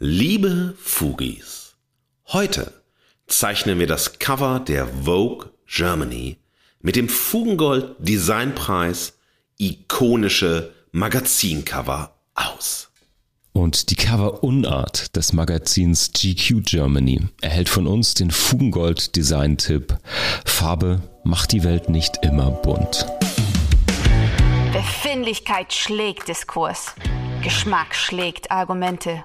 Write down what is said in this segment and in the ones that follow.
Liebe Fugis, heute zeichnen wir das Cover der Vogue Germany mit dem Fugengold Designpreis ikonische Magazincover aus. Und die Cover-Unart des Magazins GQ Germany erhält von uns den Fugengold Design-Tipp Farbe macht die Welt nicht immer bunt. Befindlichkeit schlägt Diskurs. Geschmack schlägt Argumente.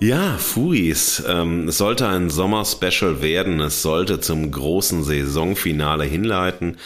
Ja, Fuis, ähm, es sollte ein Sommer-Special werden. Es sollte zum großen Saisonfinale hinleiten.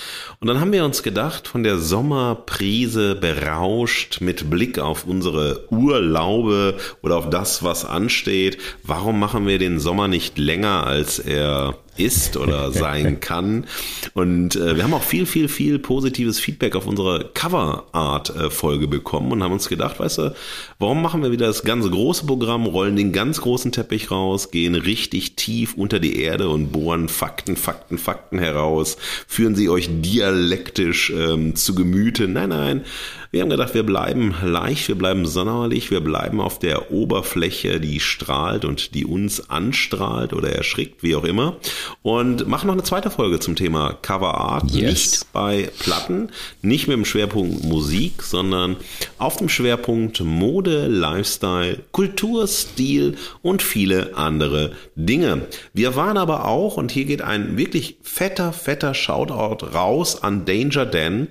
Und dann haben wir uns gedacht, von der Sommerprise berauscht mit Blick auf unsere Urlaube oder auf das, was ansteht, warum machen wir den Sommer nicht länger, als er ist oder sein kann. Und äh, wir haben auch viel, viel, viel positives Feedback auf unsere Cover-Art-Folge bekommen und haben uns gedacht, weißt du, warum machen wir wieder das ganze große Programm, rollen den ganz großen Teppich raus, gehen richtig tief unter die Erde und bohren Fakten, Fakten, Fakten heraus, führen sie euch dialektisch ähm, zu Gemüte. Nein, nein. Wir haben gedacht, wir bleiben leicht, wir bleiben sonderlich, wir bleiben auf der Oberfläche, die strahlt und die uns anstrahlt oder erschrickt, wie auch immer. Und machen noch eine zweite Folge zum Thema Cover Art. Yes. Nicht bei Platten, nicht mit dem Schwerpunkt Musik, sondern auf dem Schwerpunkt Mode, Lifestyle, Kultur, Stil und viele andere Dinge. Wir waren aber auch, und hier geht ein wirklich fetter, fetter Shoutout raus an Danger Dan,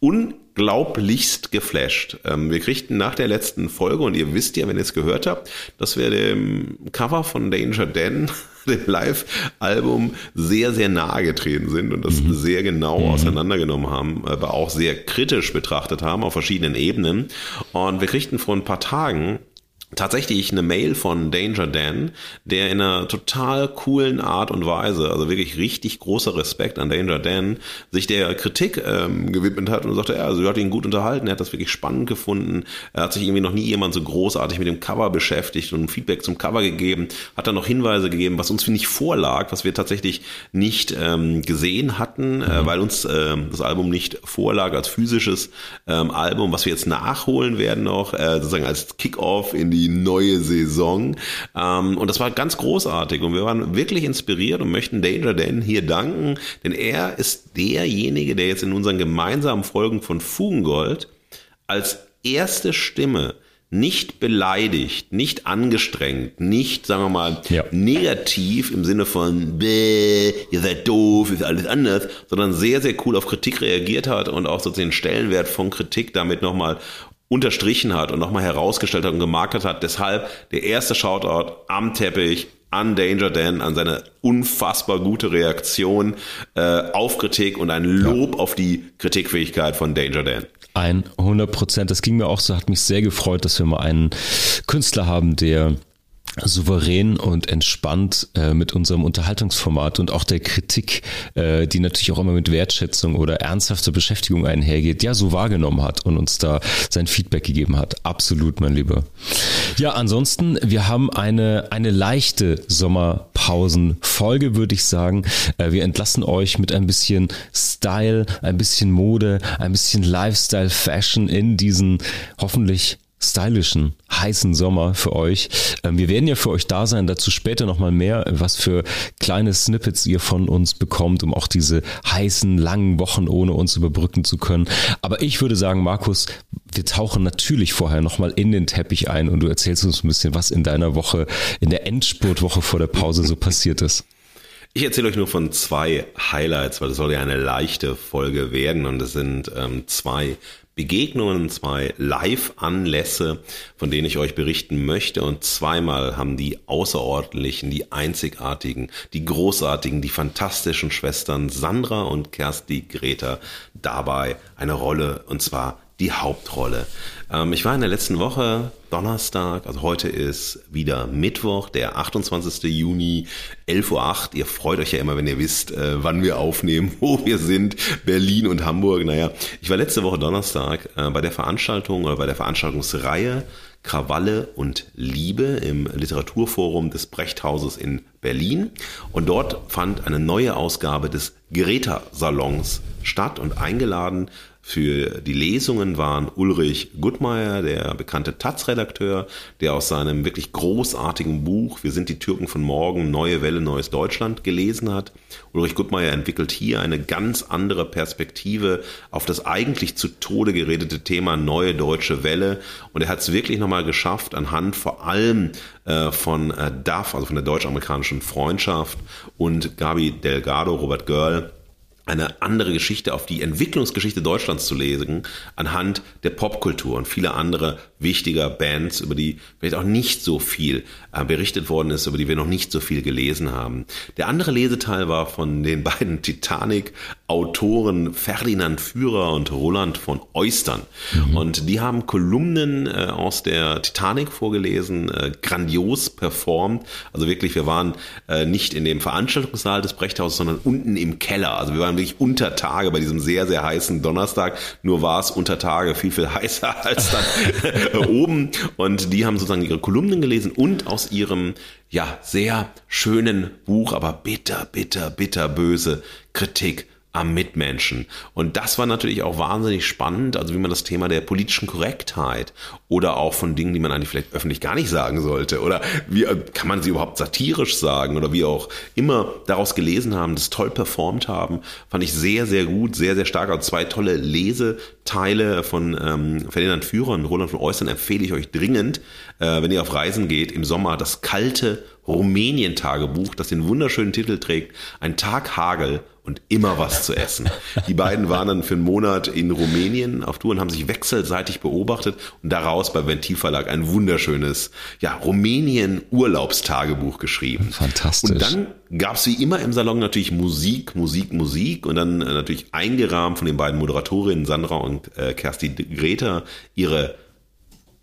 unglaublichst geflasht. Ähm, wir kriegten nach der letzten Folge, und ihr wisst ja, wenn ihr es gehört habt, dass wir dem Cover von Danger Dan, dem Live-Album, sehr, sehr nahe getreten sind und das mhm. sehr genau mhm. auseinandergenommen haben, aber auch sehr kritisch betrachtet haben auf verschiedenen Ebenen. Und wir kriegten vor ein paar Tagen tatsächlich eine Mail von Danger Dan, der in einer total coolen Art und Weise, also wirklich richtig großer Respekt an Danger Dan, sich der Kritik ähm, gewidmet hat und sagte, ja, also er hat ihn gut unterhalten, er hat das wirklich spannend gefunden, er hat sich irgendwie noch nie jemand so großartig mit dem Cover beschäftigt und Feedback zum Cover gegeben, hat dann noch Hinweise gegeben, was uns, finde ich, vorlag, was wir tatsächlich nicht ähm, gesehen hatten, äh, mhm. weil uns äh, das Album nicht vorlag als physisches ähm, Album, was wir jetzt nachholen werden noch, äh, sozusagen als Kickoff in die die neue Saison. Ähm, und das war ganz großartig und wir waren wirklich inspiriert und möchten Danger Dan hier danken, denn er ist derjenige, der jetzt in unseren gemeinsamen Folgen von Fugengold als erste Stimme nicht beleidigt, nicht angestrengt, nicht, sagen wir mal, ja. negativ im Sinne von, Bäh, ihr seid doof, ist alles anders, sondern sehr, sehr cool auf Kritik reagiert hat und auch so den Stellenwert von Kritik damit nochmal unterstrichen hat und nochmal herausgestellt hat und gemarkert hat. Deshalb der erste Shoutout am Teppich an Danger Dan, an seine unfassbar gute Reaktion äh, auf Kritik und ein Lob ja. auf die Kritikfähigkeit von Danger Dan. 100 Prozent. Das ging mir auch so, hat mich sehr gefreut, dass wir mal einen Künstler haben, der souverän und entspannt äh, mit unserem Unterhaltungsformat und auch der Kritik, äh, die natürlich auch immer mit Wertschätzung oder ernsthafter Beschäftigung einhergeht, ja so wahrgenommen hat und uns da sein Feedback gegeben hat. Absolut, mein Lieber. Ja, ansonsten, wir haben eine, eine leichte Sommerpausenfolge, würde ich sagen. Äh, wir entlassen euch mit ein bisschen Style, ein bisschen Mode, ein bisschen Lifestyle, Fashion in diesen hoffentlich stylischen, heißen Sommer für euch. Ähm, wir werden ja für euch da sein, dazu später nochmal mehr, was für kleine Snippets ihr von uns bekommt, um auch diese heißen, langen Wochen ohne uns überbrücken zu können. Aber ich würde sagen, Markus, wir tauchen natürlich vorher nochmal in den Teppich ein und du erzählst uns ein bisschen, was in deiner Woche, in der Endspurtwoche vor der Pause so passiert ist. Ich erzähle euch nur von zwei Highlights, weil es soll ja eine leichte Folge werden und es sind ähm, zwei Begegnungen, zwei Live-Anlässe, von denen ich euch berichten möchte. Und zweimal haben die außerordentlichen, die einzigartigen, die großartigen, die fantastischen Schwestern Sandra und Kersti Greta dabei eine Rolle. Und zwar die Hauptrolle. Ähm, ich war in der letzten Woche Donnerstag, also heute ist wieder Mittwoch, der 28. Juni, 11.08 Uhr. Ihr freut euch ja immer, wenn ihr wisst, äh, wann wir aufnehmen, wo wir sind, Berlin und Hamburg. Naja, ich war letzte Woche Donnerstag äh, bei der Veranstaltung oder bei der Veranstaltungsreihe Krawalle und Liebe im Literaturforum des Brechthauses in Berlin. Und dort fand eine neue Ausgabe des Greta-Salons statt und eingeladen für die Lesungen waren Ulrich Gutmeier, der bekannte Taz-Redakteur, der aus seinem wirklich großartigen Buch Wir sind die Türken von morgen, Neue Welle, Neues Deutschland gelesen hat. Ulrich Gutmeier entwickelt hier eine ganz andere Perspektive auf das eigentlich zu Tode geredete Thema Neue Deutsche Welle. Und er hat es wirklich nochmal geschafft, anhand vor allem äh, von äh, DAF, also von der deutsch-amerikanischen Freundschaft und Gabi Delgado, Robert Görl, eine andere Geschichte auf die Entwicklungsgeschichte Deutschlands zu lesen, anhand der Popkultur und viele andere wichtiger Bands, über die vielleicht auch nicht so viel äh, berichtet worden ist, über die wir noch nicht so viel gelesen haben. Der andere Leseteil war von den beiden Titanic-Autoren Ferdinand Führer und Roland von Eustern. Mhm. Und die haben Kolumnen äh, aus der Titanic vorgelesen, äh, grandios performt. Also wirklich, wir waren äh, nicht in dem Veranstaltungssaal des Brechthauses, sondern unten im Keller. Also wir waren wirklich unter Tage bei diesem sehr, sehr heißen Donnerstag. Nur war es unter Tage viel, viel heißer als dann oben. Und die haben sozusagen ihre Kolumnen gelesen und aus ihrem, ja, sehr schönen Buch, aber bitter, bitter, bitter böse Kritik am Mitmenschen. Und das war natürlich auch wahnsinnig spannend, also wie man das Thema der politischen Korrektheit oder auch von Dingen, die man eigentlich vielleicht öffentlich gar nicht sagen sollte oder wie äh, kann man sie überhaupt satirisch sagen oder wie auch immer daraus gelesen haben, das toll performt haben, fand ich sehr, sehr gut, sehr, sehr stark. Also zwei tolle Leseteile von ähm, Ferdinand Führer und Roland von Eustern empfehle ich euch dringend, äh, wenn ihr auf Reisen geht im Sommer, das kalte Rumänien-Tagebuch, das den wunderschönen Titel trägt, ein Tag Hagel und immer was zu essen. Die beiden waren dann für einen Monat in Rumänien auf Tour und haben sich wechselseitig beobachtet und daraus bei Ventilverlag ein wunderschönes, ja, Rumänien-Urlaubstagebuch geschrieben. Fantastisch. Und dann gab es wie immer im Salon natürlich Musik, Musik, Musik und dann äh, natürlich eingerahmt von den beiden Moderatorinnen Sandra und äh, Kersti Greta ihre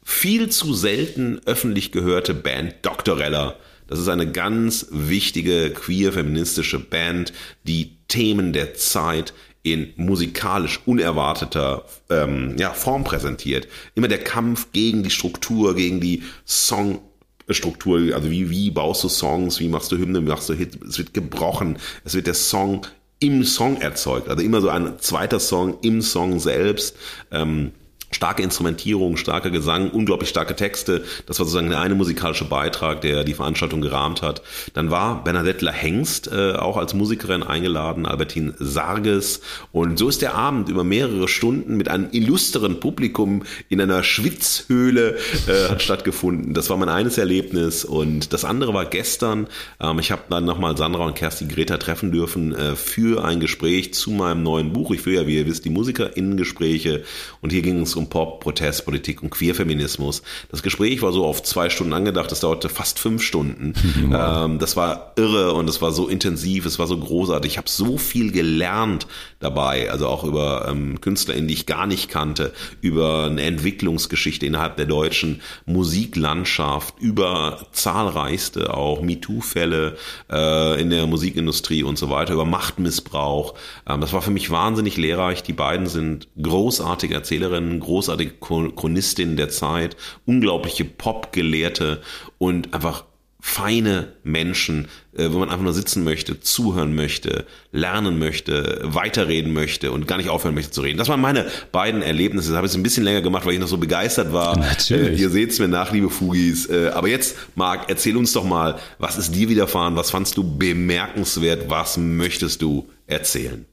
viel zu selten öffentlich gehörte Band Doktorella das ist eine ganz wichtige queer-feministische Band, die Themen der Zeit in musikalisch unerwarteter ähm, ja, Form präsentiert. Immer der Kampf gegen die Struktur, gegen die Songstruktur, also wie, wie baust du Songs, wie machst du Hymnen, wie machst du Hits, es wird gebrochen, es wird der Song im Song erzeugt, also immer so ein zweiter Song im Song selbst. Ähm, starke Instrumentierung, starker Gesang, unglaublich starke Texte. Das war sozusagen der eine musikalische Beitrag, der die Veranstaltung gerahmt hat. Dann war Bernadette Hengst äh, auch als Musikerin eingeladen, Albertine Sarges. Und so ist der Abend über mehrere Stunden mit einem illustren Publikum in einer Schwitzhöhle äh, hat stattgefunden. Das war mein eines Erlebnis. Und das andere war gestern. Ähm, ich habe dann nochmal Sandra und Kerstin Greta treffen dürfen äh, für ein Gespräch zu meinem neuen Buch. Ich führe ja, wie ihr wisst, die MusikerInnen-Gespräche. Und hier ging es um Pop, Protestpolitik und Queerfeminismus. Das Gespräch war so auf zwei Stunden angedacht, das dauerte fast fünf Stunden. Wow. Ähm, das war irre und es war so intensiv, es war so großartig. Ich habe so viel gelernt dabei, also auch über ähm, KünstlerInnen, die ich gar nicht kannte, über eine Entwicklungsgeschichte innerhalb der deutschen Musiklandschaft, über zahlreichste auch MeToo-Fälle äh, in der Musikindustrie und so weiter, über Machtmissbrauch. Ähm, das war für mich wahnsinnig lehrreich. Die beiden sind großartige Erzählerinnen, großartige Chronistinnen der Zeit, unglaubliche Popgelehrte und einfach feine Menschen, äh, wo man einfach nur sitzen möchte, zuhören möchte, lernen möchte, weiterreden möchte und gar nicht aufhören möchte zu reden. Das waren meine beiden Erlebnisse. Das habe ich ein bisschen länger gemacht, weil ich noch so begeistert war. Natürlich. Äh, ihr seht es mir nach, liebe Fugis. Äh, aber jetzt, Marc, erzähl uns doch mal, was ist dir widerfahren? Was fandst du bemerkenswert? Was möchtest du erzählen?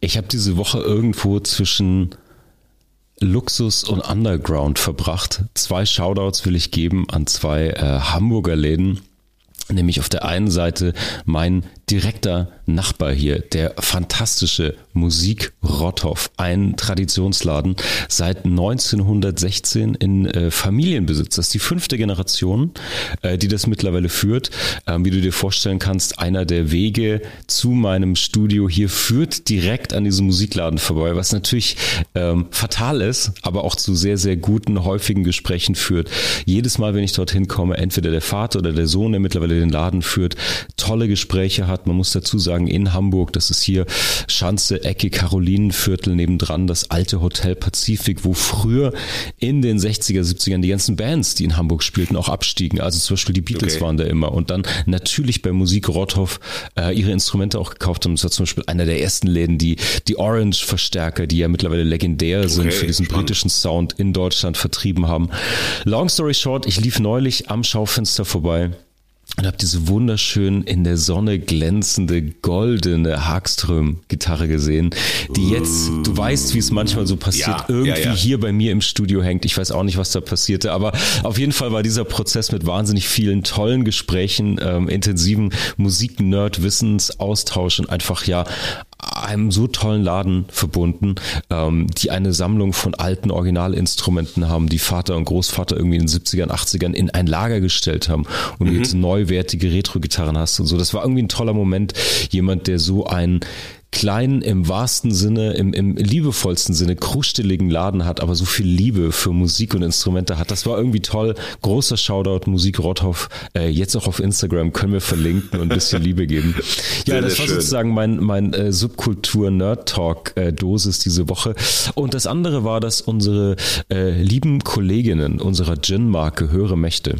Ich habe diese Woche irgendwo zwischen Luxus und Underground verbracht. Zwei Shoutouts will ich geben an zwei äh, Hamburger Läden. Nämlich auf der einen Seite mein direkter Nachbar hier, der fantastische Musik Rotthoff, ein Traditionsladen seit 1916 in äh, Familienbesitz. Das ist die fünfte Generation, äh, die das mittlerweile führt. Ähm, wie du dir vorstellen kannst, einer der Wege zu meinem Studio hier führt direkt an diesem Musikladen vorbei, was natürlich ähm, fatal ist, aber auch zu sehr, sehr guten, häufigen Gesprächen führt. Jedes Mal, wenn ich dorthin komme, entweder der Vater oder der Sohn, der mittlerweile den Laden führt, tolle Gespräche hat. Man muss dazu sagen, in Hamburg, das ist hier Schanze, Ecke, Karolinenviertel nebendran, das alte Hotel Pazifik, wo früher in den 60er, 70ern die ganzen Bands, die in Hamburg spielten, auch abstiegen. Also zum Beispiel die Beatles okay. waren da immer. Und dann natürlich bei Musik Rotthoff äh, ihre Instrumente auch gekauft haben. Das war zum Beispiel einer der ersten Läden, die die Orange-Verstärker, die ja mittlerweile legendär sind okay, für diesen britischen Sound in Deutschland vertrieben haben. Long story short, ich lief neulich am Schaufenster vorbei und habe diese wunderschön in der Sonne glänzende goldene Hagström-Gitarre gesehen, die jetzt, du weißt, wie es manchmal so passiert, ja, irgendwie ja, ja. hier bei mir im Studio hängt. Ich weiß auch nicht, was da passierte, aber auf jeden Fall war dieser Prozess mit wahnsinnig vielen tollen Gesprächen, ähm, intensiven Musik-Nerd-Wissensaustausch und einfach ja einem so tollen Laden verbunden, ähm, die eine Sammlung von alten Originalinstrumenten haben, die Vater und Großvater irgendwie in den 70ern, 80ern in ein Lager gestellt haben und mhm. jetzt neuwertige Retro-Gitarren hast und so. Das war irgendwie ein toller Moment. Jemand, der so ein kleinen, im wahrsten Sinne, im, im liebevollsten Sinne, krusteligen Laden hat, aber so viel Liebe für Musik und Instrumente hat. Das war irgendwie toll. Großer Shoutout, Musik Rotthoff. Äh, jetzt auch auf Instagram können wir verlinken und ein bisschen Liebe geben. Ja, sehr, das war schön. sozusagen mein, mein äh, Subkultur-Nerd-Talk-Dosis diese Woche. Und das andere war, dass unsere äh, lieben Kolleginnen unserer Gin-Marke Höhere Mächte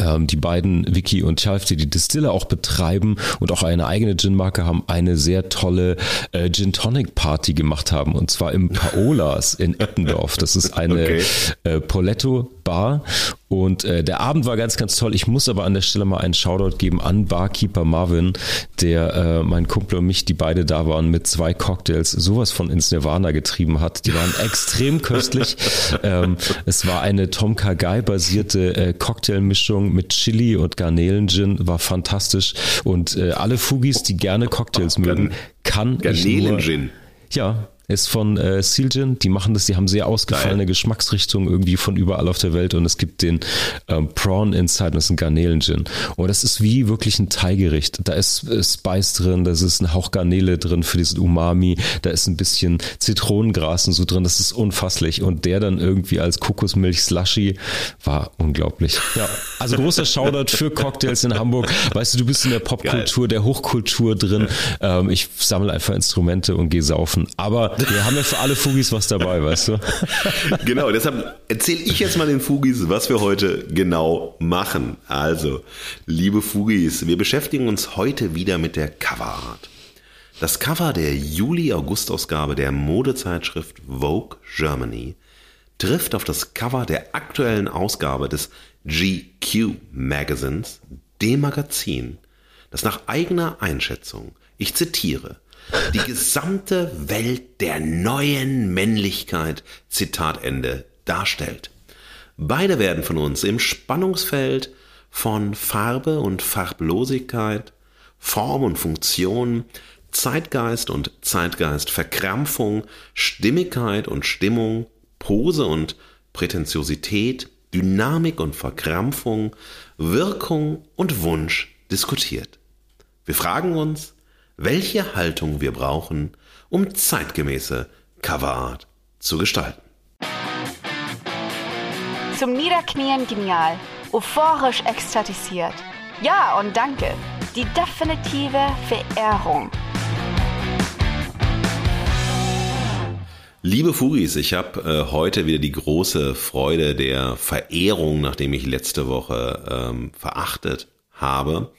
ähm, die beiden, Vicky und Chalf, die die Distille auch betreiben und auch eine eigene Gin-Marke haben, eine sehr tolle äh, Gin Tonic Party gemacht haben. Und zwar im Paolas in Eppendorf. Das ist eine okay. äh, Poletto Bar und äh, der Abend war ganz, ganz toll. Ich muss aber an der Stelle mal einen Shoutout geben an Barkeeper Marvin, der äh, mein Kumpel und mich, die beide da waren, mit zwei Cocktails sowas von ins Nirvana getrieben hat. Die waren extrem köstlich. ähm, es war eine Tom Kagai basierte äh, Cocktailmischung mit Chili und Garnelen-Gin, war fantastisch. Und äh, alle Fugis, die gerne Cocktails mögen, kann Garnelen-Gin. Ja, ist von äh, Silgen. Die machen das, die haben sehr ausgefallene Geil. Geschmacksrichtungen irgendwie von überall auf der Welt und es gibt den ähm, Prawn Inside und das ist ein Garnelen-Gin. Und das ist wie wirklich ein Thai-Gericht. Da ist äh, Spice drin, da ist ein Hauch Garnele drin für diesen Umami, da ist ein bisschen Zitronengras und so drin, das ist unfasslich. Und der dann irgendwie als Kokosmilch-Slushy war unglaublich. Ja, also großer Shoutout für Cocktails in Hamburg. Weißt du, du bist in der Popkultur, der Hochkultur drin. Ähm, ich sammle einfach Instrumente und gehe saufen. Aber wir haben ja für alle Fugis was dabei, weißt du? Genau, deshalb erzähle ich jetzt mal den Fugis, was wir heute genau machen. Also, liebe Fugis, wir beschäftigen uns heute wieder mit der Coverart. Das Cover der Juli-August-Ausgabe der Modezeitschrift Vogue Germany trifft auf das Cover der aktuellen Ausgabe des GQ Magazins, dem Magazin, das nach eigener Einschätzung, ich zitiere, die gesamte Welt der neuen Männlichkeit, Zitat Ende, darstellt. Beide werden von uns im Spannungsfeld von Farbe und Farblosigkeit, Form und Funktion, Zeitgeist und Zeitgeistverkrampfung, Stimmigkeit und Stimmung, Pose und Prätentiosität, Dynamik und Verkrampfung, Wirkung und Wunsch diskutiert. Wir fragen uns, welche Haltung wir brauchen, um zeitgemäße Coverart zu gestalten. Zum Niederknien genial, euphorisch ekstatisiert. Ja und danke. Die definitive Verehrung. Liebe Fugis, ich habe äh, heute wieder die große Freude der Verehrung, nachdem ich letzte Woche ähm, verachtet habe.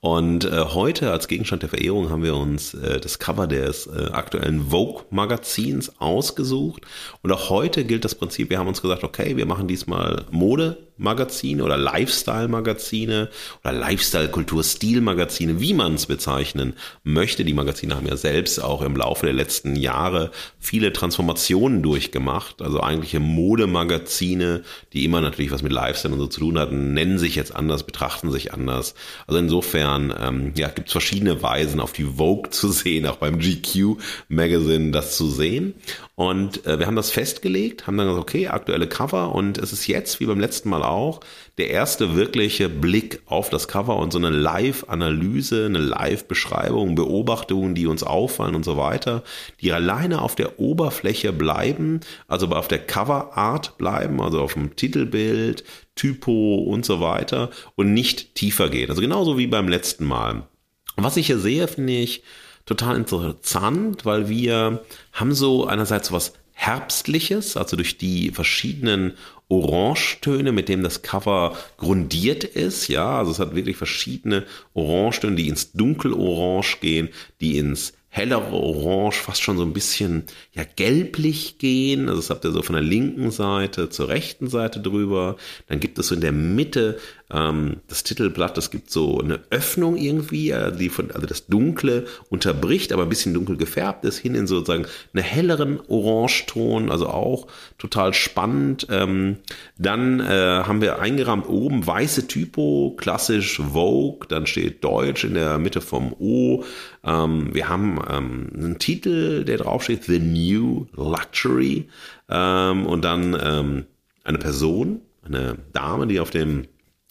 Und äh, heute als Gegenstand der Verehrung haben wir uns äh, das Cover des äh, aktuellen Vogue Magazins ausgesucht. Und auch heute gilt das Prinzip, wir haben uns gesagt, okay, wir machen diesmal Mode Modemagazine oder Lifestyle-Magazine oder Lifestyle-Kultur-Stil-Magazine, wie man es bezeichnen möchte. Die Magazine haben ja selbst auch im Laufe der letzten Jahre viele Transformationen durchgemacht. Also eigentliche Modemagazine, die immer natürlich was mit Lifestyle und so zu tun hatten, nennen sich jetzt anders, betrachten sich anders. Also insofern ähm, ja, gibt es verschiedene Weisen, auf die Vogue zu sehen, auch beim GQ Magazine das zu sehen. Und äh, wir haben das festgelegt, haben dann gesagt, okay, aktuelle Cover und es ist jetzt, wie beim letzten Mal auch, der erste wirkliche Blick auf das Cover und so eine Live-Analyse, eine Live-Beschreibung, Beobachtungen, die uns auffallen und so weiter, die alleine auf der Oberfläche bleiben, also auf der Cover-Art bleiben, also auf dem Titelbild, Typo und so weiter und nicht tiefer gehen. Also genauso wie beim letzten Mal. Was ich hier sehe, finde ich, total interessant, weil wir haben so einerseits was Herbstliches, also durch die verschiedenen Orangetöne, mit dem das Cover grundiert ist. Ja, also es hat wirklich verschiedene Orangetöne, die ins Dunkelorange gehen, die ins hellere Orange, fast schon so ein bisschen ja gelblich gehen. Also das habt ihr so von der linken Seite zur rechten Seite drüber. Dann gibt es so in der Mitte ähm, das Titelblatt, das gibt so eine Öffnung irgendwie, äh, die von, also das Dunkle unterbricht, aber ein bisschen dunkel gefärbt ist, hin in sozusagen einen helleren Orangeton, also auch total spannend. Ähm, dann äh, haben wir eingerahmt oben weiße Typo, klassisch Vogue, dann steht Deutsch in der Mitte vom O. Ähm, wir haben ähm, einen Titel, der draufsteht, The New Luxury. Ähm, und dann ähm, eine Person, eine Dame, die auf dem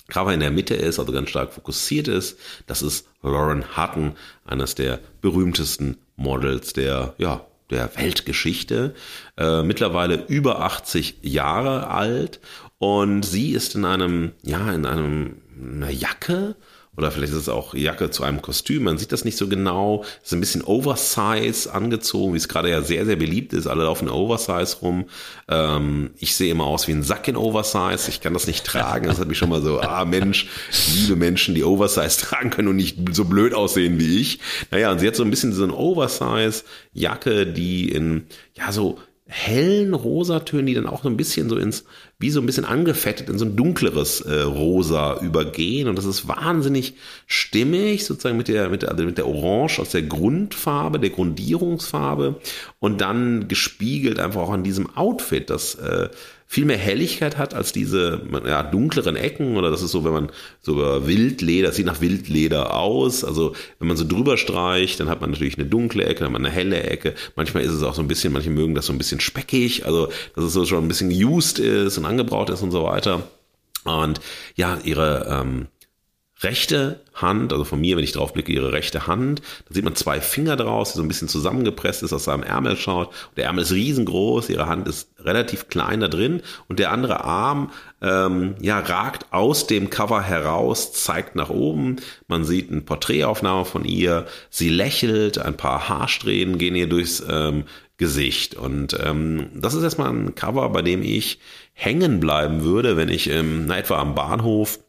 Cover in der Mitte ist, also ganz stark fokussiert ist. Das ist Lauren Hutton, eines der berühmtesten Models der, ja, der Weltgeschichte. Äh, mittlerweile über 80 Jahre alt und sie ist in einem, ja, in einem, einer Jacke oder vielleicht ist es auch Jacke zu einem Kostüm. Man sieht das nicht so genau. Ist ein bisschen Oversize angezogen, wie es gerade ja sehr, sehr beliebt ist. Alle laufen Oversize rum. Ähm, ich sehe immer aus wie ein Sack in Oversize. Ich kann das nicht tragen. Das hat mich schon mal so, ah Mensch, liebe Menschen, die Oversize tragen können und nicht so blöd aussehen wie ich. Naja, und sie hat so ein bisschen so eine Oversize-Jacke, die in, ja, so hellen Rosatönen, die dann auch so ein bisschen so ins, wie so ein bisschen angefettet in so ein dunkleres äh, Rosa übergehen. Und das ist wahnsinnig stimmig, sozusagen mit der, mit der, mit der Orange aus der Grundfarbe, der Grundierungsfarbe und dann gespiegelt einfach auch an diesem Outfit, das äh, viel mehr Helligkeit hat als diese ja, dunkleren Ecken oder das ist so, wenn man so Wildleder, das sieht nach Wildleder aus, also wenn man so drüber streicht, dann hat man natürlich eine dunkle Ecke, dann hat man eine helle Ecke, manchmal ist es auch so ein bisschen, manche mögen das so ein bisschen speckig, also dass es so schon ein bisschen used ist und angebraut ist und so weiter. Und ja, ihre ähm, rechte Hand, also von mir, wenn ich drauf blicke, ihre rechte Hand. Da sieht man zwei Finger draus, die so ein bisschen zusammengepresst ist, aus seinem Ärmel schaut. Der Ärmel ist riesengroß, ihre Hand ist relativ klein da drin und der andere Arm ähm, ja ragt aus dem Cover heraus, zeigt nach oben. Man sieht eine Porträtaufnahme von ihr. Sie lächelt, ein paar Haarsträhnen gehen ihr durchs ähm, Gesicht. Und ähm, das ist erstmal ein Cover, bei dem ich hängen bleiben würde, wenn ich ähm, na, etwa am Bahnhof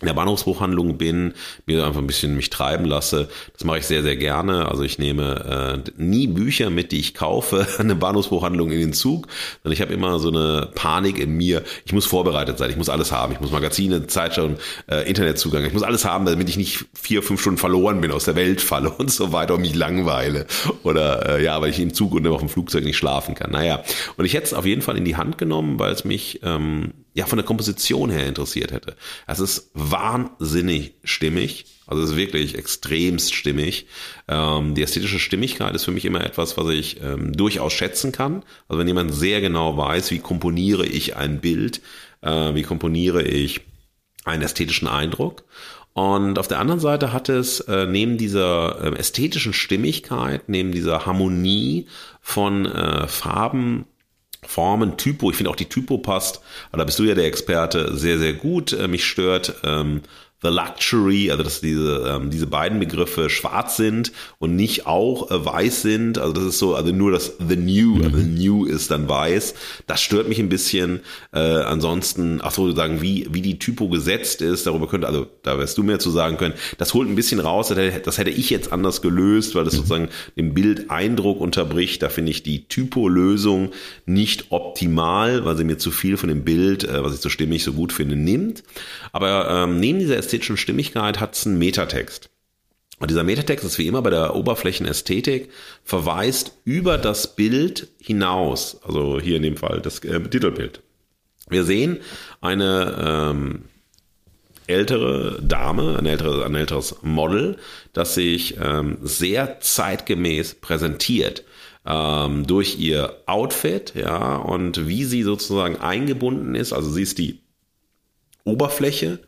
in der Bahnhofsbuchhandlung bin, mir einfach ein bisschen mich treiben lasse. Das mache ich sehr, sehr gerne. Also ich nehme äh, nie Bücher mit, die ich kaufe, eine Bahnhofsbuchhandlung in den Zug, sondern ich habe immer so eine Panik in mir. Ich muss vorbereitet sein, ich muss alles haben. Ich muss Magazine, Zeitschriften, äh, Internetzugang. Ich muss alles haben, damit ich nicht vier, fünf Stunden verloren bin, aus der Welt falle und so weiter und mich langweile. Oder äh, ja, weil ich im Zug und auf dem Flugzeug nicht schlafen kann. Naja, und ich hätte es auf jeden Fall in die Hand genommen, weil es mich ähm, ja von der Komposition her interessiert hätte. Es ist wahnsinnig stimmig, also es ist wirklich extremst stimmig. Ähm, die ästhetische Stimmigkeit ist für mich immer etwas, was ich ähm, durchaus schätzen kann. Also wenn jemand sehr genau weiß, wie komponiere ich ein Bild, äh, wie komponiere ich einen ästhetischen Eindruck. Und auf der anderen Seite hat es äh, neben dieser äh, ästhetischen Stimmigkeit, neben dieser Harmonie von äh, Farben Formen, Typo, ich finde auch die Typo passt, aber da bist du ja der Experte, sehr, sehr gut. Äh, mich stört ähm, The Luxury, also dass diese, ähm, diese beiden Begriffe schwarz sind und nicht auch äh, weiß sind. Also das ist so, also nur das The New, mhm. also New ist dann weiß. Das stört mich ein bisschen. Äh, ansonsten, ach so, sagen, wie, wie die Typo gesetzt ist, darüber könnte, also da wirst du mehr zu sagen können. Das holt ein bisschen raus, das hätte, das hätte ich jetzt anders gelöst, weil das mhm. sozusagen den Bildeindruck unterbricht. Da finde ich die Typo-Lösung nicht optimal, weil sie mir zu viel von dem Bild, äh, was ich so stimmig so gut finde, nimmt. Aber ähm, neben dieser ästhetischen Stimmigkeit hat es einen Metatext. Und dieser Metatext ist wie immer bei der Oberflächenästhetik, verweist über das Bild hinaus, also hier in dem Fall das äh, Titelbild. Wir sehen eine ähm, ältere Dame, ein, ältere, ein älteres Model, das sich ähm, sehr zeitgemäß präsentiert ähm, durch ihr Outfit, ja, und wie sie sozusagen eingebunden ist. Also sie ist die Oberfläche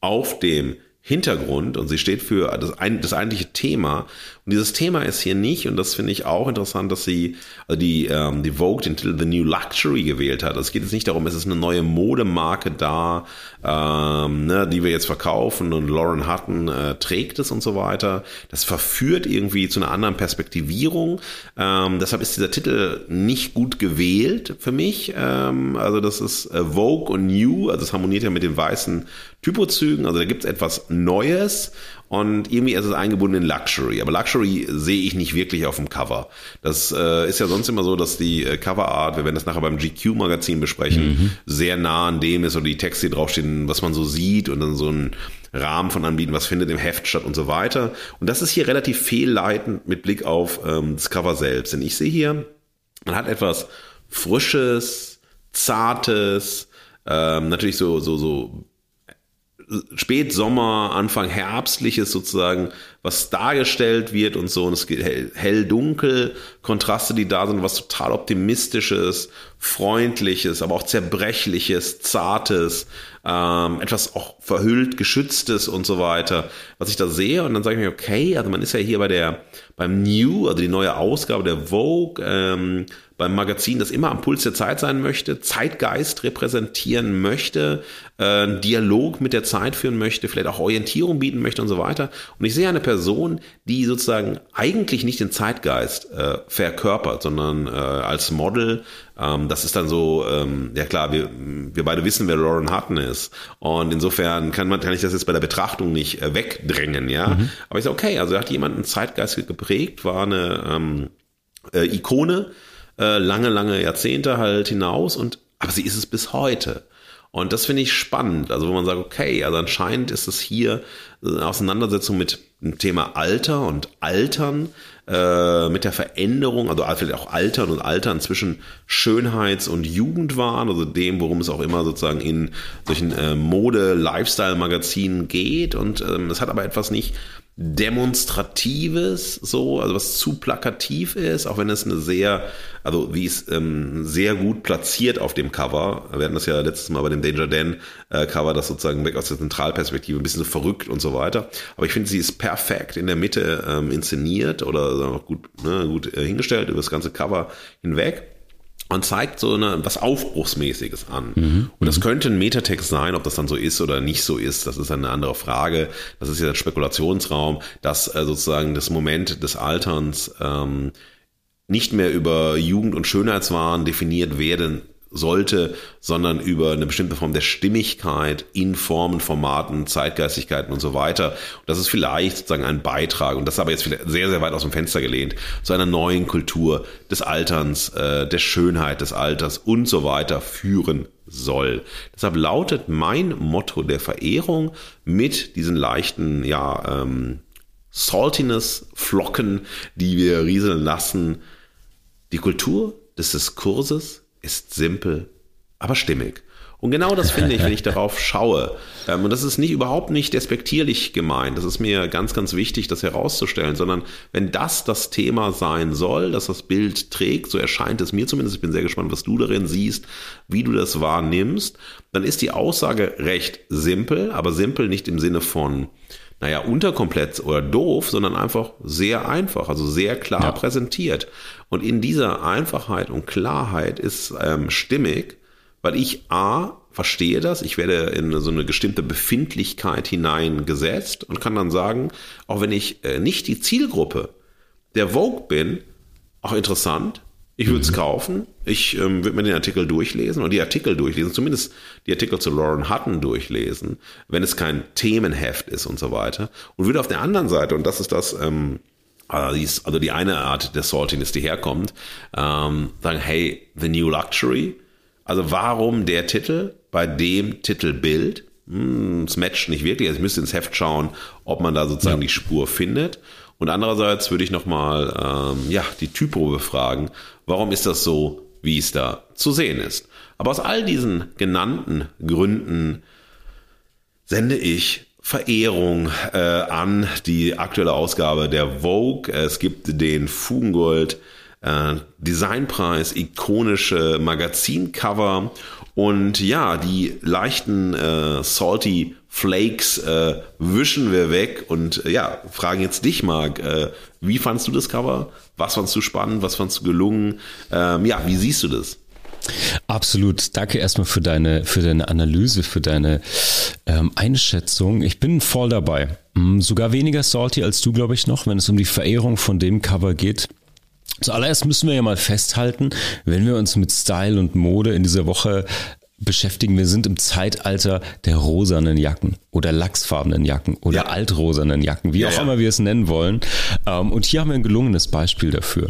auf dem Hintergrund und sie steht für das, ein, das eigentliche Thema. Und dieses Thema ist hier nicht, und das finde ich auch interessant, dass sie also die, ähm, die Vogue den Titel The New Luxury gewählt hat. Es geht jetzt nicht darum, es ist eine neue Modemarke da, ähm, ne, die wir jetzt verkaufen und Lauren Hutton äh, trägt es und so weiter. Das verführt irgendwie zu einer anderen Perspektivierung. Ähm, deshalb ist dieser Titel nicht gut gewählt für mich. Ähm, also das ist äh, Vogue und New, also es harmoniert ja mit den weißen Typozügen. Also da gibt es etwas Neues und irgendwie ist es eingebunden in Luxury. Aber Luxury sehe ich nicht wirklich auf dem Cover. Das äh, ist ja sonst immer so, dass die äh, Coverart, wir werden das nachher beim GQ-Magazin besprechen, mhm. sehr nah an dem ist oder die Texte, die draufstehen, was man so sieht und dann so ein Rahmen von anbieten, was findet im Heft statt und so weiter. Und das ist hier relativ fehlleitend mit Blick auf ähm, das Cover selbst. Denn ich sehe hier, man hat etwas Frisches, Zartes, ähm, natürlich so, so, so Spätsommer, Anfang Herbstliches sozusagen, was dargestellt wird und so. Und es geht hell, hell, dunkel, Kontraste, die da sind, was total optimistisches, freundliches, aber auch zerbrechliches, zartes, ähm, etwas auch verhüllt, geschütztes und so weiter, was ich da sehe. Und dann sage ich mir, okay, also man ist ja hier bei der, beim New, also die neue Ausgabe der Vogue, ähm, beim Magazin, das immer am Puls der Zeit sein möchte, Zeitgeist repräsentieren möchte, äh, Dialog mit der Zeit führen möchte, vielleicht auch Orientierung bieten möchte und so weiter. Und ich sehe eine Person, die sozusagen eigentlich nicht den Zeitgeist äh, verkörpert, sondern äh, als Model. Ähm, das ist dann so, ähm, ja klar, wir, wir beide wissen, wer Lauren Hutton ist. Und insofern kann, man, kann ich das jetzt bei der Betrachtung nicht äh, wegdrängen, ja. Mhm. Aber ich sage, okay, also hat jemand einen Zeitgeist geprägt, war eine ähm, äh, Ikone, äh, lange, lange Jahrzehnte halt hinaus und aber sie ist es bis heute. Und das finde ich spannend. Also wo man sagt, okay, also anscheinend ist es hier eine Auseinandersetzung mit dem Thema Alter und Altern, äh, mit der Veränderung, also vielleicht auch Altern und Altern zwischen Schönheits- und Jugendwahn, also dem, worum es auch immer sozusagen in solchen äh, Mode-Lifestyle-Magazinen geht. Und ähm, es hat aber etwas nicht Demonstratives, so, also was zu plakativ ist, auch wenn es eine sehr, also wie es ähm, sehr gut platziert auf dem Cover. Wir hatten das ja letztes Mal bei dem Danger Dan äh, Cover, das sozusagen weg aus der Zentralperspektive ein bisschen so verrückt und so weiter. Aber ich finde, sie ist perfekt in der Mitte ähm, inszeniert oder gut, ne, gut äh, hingestellt über das ganze Cover hinweg und zeigt so eine, was Aufbruchsmäßiges an. Mhm. Und das mhm. könnte ein Metatext sein, ob das dann so ist oder nicht so ist, das ist eine andere Frage. Das ist ja ein Spekulationsraum, dass äh, sozusagen das Moment des Alterns ähm, nicht mehr über Jugend- und Schönheitswahn definiert werden sollte, sondern über eine bestimmte Form der Stimmigkeit in Formen, Formaten, Zeitgeistigkeiten und so weiter. Und das ist vielleicht sozusagen ein Beitrag, und das ist aber jetzt sehr, sehr weit aus dem Fenster gelehnt, zu einer neuen Kultur des Alterns, äh, der Schönheit des Alters und so weiter führen soll. Deshalb lautet mein Motto der Verehrung mit diesen leichten, ja, ähm, Saltiness-Flocken, die wir rieseln lassen, die Kultur des Diskurses ist simpel, aber stimmig. Und genau das finde ich, wenn ich darauf schaue. Ähm, und das ist nicht überhaupt nicht despektierlich gemeint. Das ist mir ganz, ganz wichtig, das herauszustellen, sondern wenn das das Thema sein soll, dass das Bild trägt, so erscheint es mir zumindest. Ich bin sehr gespannt, was du darin siehst, wie du das wahrnimmst. Dann ist die Aussage recht simpel, aber simpel nicht im Sinne von naja, unterkomplett oder doof, sondern einfach sehr einfach, also sehr klar ja. präsentiert. Und in dieser Einfachheit und Klarheit ist ähm, stimmig, weil ich A, verstehe das, ich werde in so eine bestimmte Befindlichkeit hineingesetzt und kann dann sagen, auch wenn ich äh, nicht die Zielgruppe der Vogue bin, auch interessant, ich würde es mhm. kaufen, ich ähm, würde mir den Artikel durchlesen und die Artikel durchlesen, zumindest die Artikel zu Lauren Hutton durchlesen, wenn es kein Themenheft ist und so weiter. Und würde auf der anderen Seite, und das ist das, ähm, also die eine Art der Saltiness, die herkommt, ähm, sagen, hey, the new luxury. Also warum der Titel bei dem Titelbild? Hm, es matcht nicht wirklich. Also ich müsste ins Heft schauen, ob man da sozusagen ja. die Spur findet. Und andererseits würde ich nochmal ähm, ja, die Typo befragen, warum ist das so, wie es da zu sehen ist. Aber aus all diesen genannten Gründen sende ich Verehrung äh, an die aktuelle Ausgabe der Vogue. Es gibt den Fugengold äh, Designpreis, ikonische Magazincover und ja, die leichten äh, salty Flakes äh, wischen wir weg und äh, ja, fragen jetzt dich, Marc, äh, wie fandst du das Cover? Was fandst du spannend? Was fandst du gelungen? Ähm, ja, wie siehst du das? Absolut. Danke erstmal für deine, für deine Analyse, für deine ähm, Einschätzung. Ich bin voll dabei. Mm, sogar weniger salty als du, glaube ich, noch, wenn es um die Verehrung von dem Cover geht. Zuallererst müssen wir ja mal festhalten, wenn wir uns mit Style und Mode in dieser Woche beschäftigen. Wir sind im Zeitalter der rosanen Jacken oder lachsfarbenen Jacken oder ja. altrosanen Jacken, wie ja, auch ja. immer wir es nennen wollen. Ähm, und hier haben wir ein gelungenes Beispiel dafür.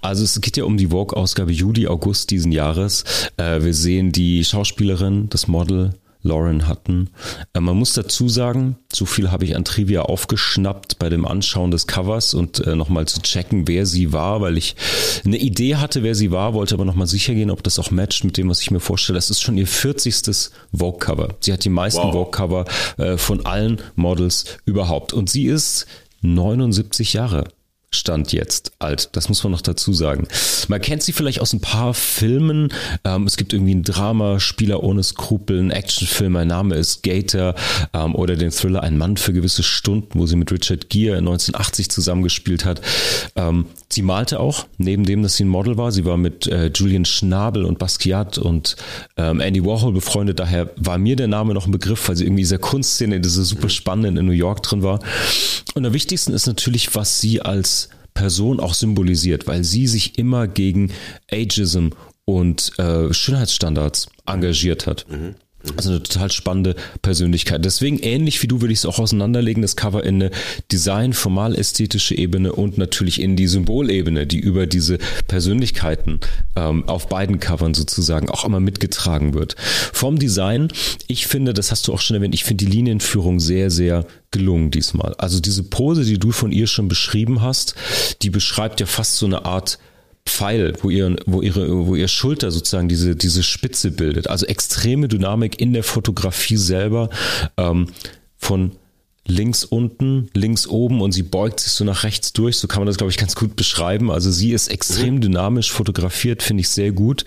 Also es geht ja um die Vogue-Ausgabe Juli, August diesen Jahres. Äh, wir sehen die Schauspielerin, das Model, Lauren hatten. Äh, man muss dazu sagen, so viel habe ich an Trivia aufgeschnappt bei dem Anschauen des Covers und äh, nochmal zu checken, wer sie war, weil ich eine Idee hatte, wer sie war, wollte aber nochmal sicher gehen, ob das auch matcht mit dem, was ich mir vorstelle. Das ist schon ihr 40. Vogue-Cover. Sie hat die meisten wow. Vogue-Cover äh, von allen Models überhaupt. Und sie ist 79 Jahre. Stand jetzt alt. Das muss man noch dazu sagen. Man kennt sie vielleicht aus ein paar Filmen. Ähm, es gibt irgendwie ein Drama, Spieler ohne Skrupel, ein Actionfilm, mein Name ist Gator ähm, oder den Thriller Ein Mann für gewisse Stunden, wo sie mit Richard Gere 1980 zusammengespielt hat. Ähm, sie malte auch, neben dem, dass sie ein Model war. Sie war mit äh, Julian Schnabel und Basquiat und ähm, Andy Warhol befreundet. Daher war mir der Name noch ein Begriff, weil sie irgendwie in dieser Kunstszene, in dieser super spannenden in New York drin war. Und am wichtigsten ist natürlich, was sie als Person auch symbolisiert, weil sie sich immer gegen Ageism und äh, Schönheitsstandards engagiert hat. Mhm. Also eine total spannende Persönlichkeit. Deswegen ähnlich wie du würde ich es auch auseinanderlegen, das Cover in eine Design, formal ästhetische Ebene und natürlich in die Symbolebene, die über diese Persönlichkeiten ähm, auf beiden Covern sozusagen auch immer mitgetragen wird. Vom Design, ich finde, das hast du auch schon erwähnt, ich finde die Linienführung sehr, sehr gelungen diesmal. Also diese Pose, die du von ihr schon beschrieben hast, die beschreibt ja fast so eine Art Pfeil, wo ihr, wo ihre, wo ihr Schulter sozusagen diese, diese Spitze bildet. Also extreme Dynamik in der Fotografie selber, ähm, von links unten, links oben und sie beugt sich so nach rechts durch. So kann man das, glaube ich, ganz gut beschreiben. Also sie ist extrem mhm. dynamisch fotografiert, finde ich sehr gut.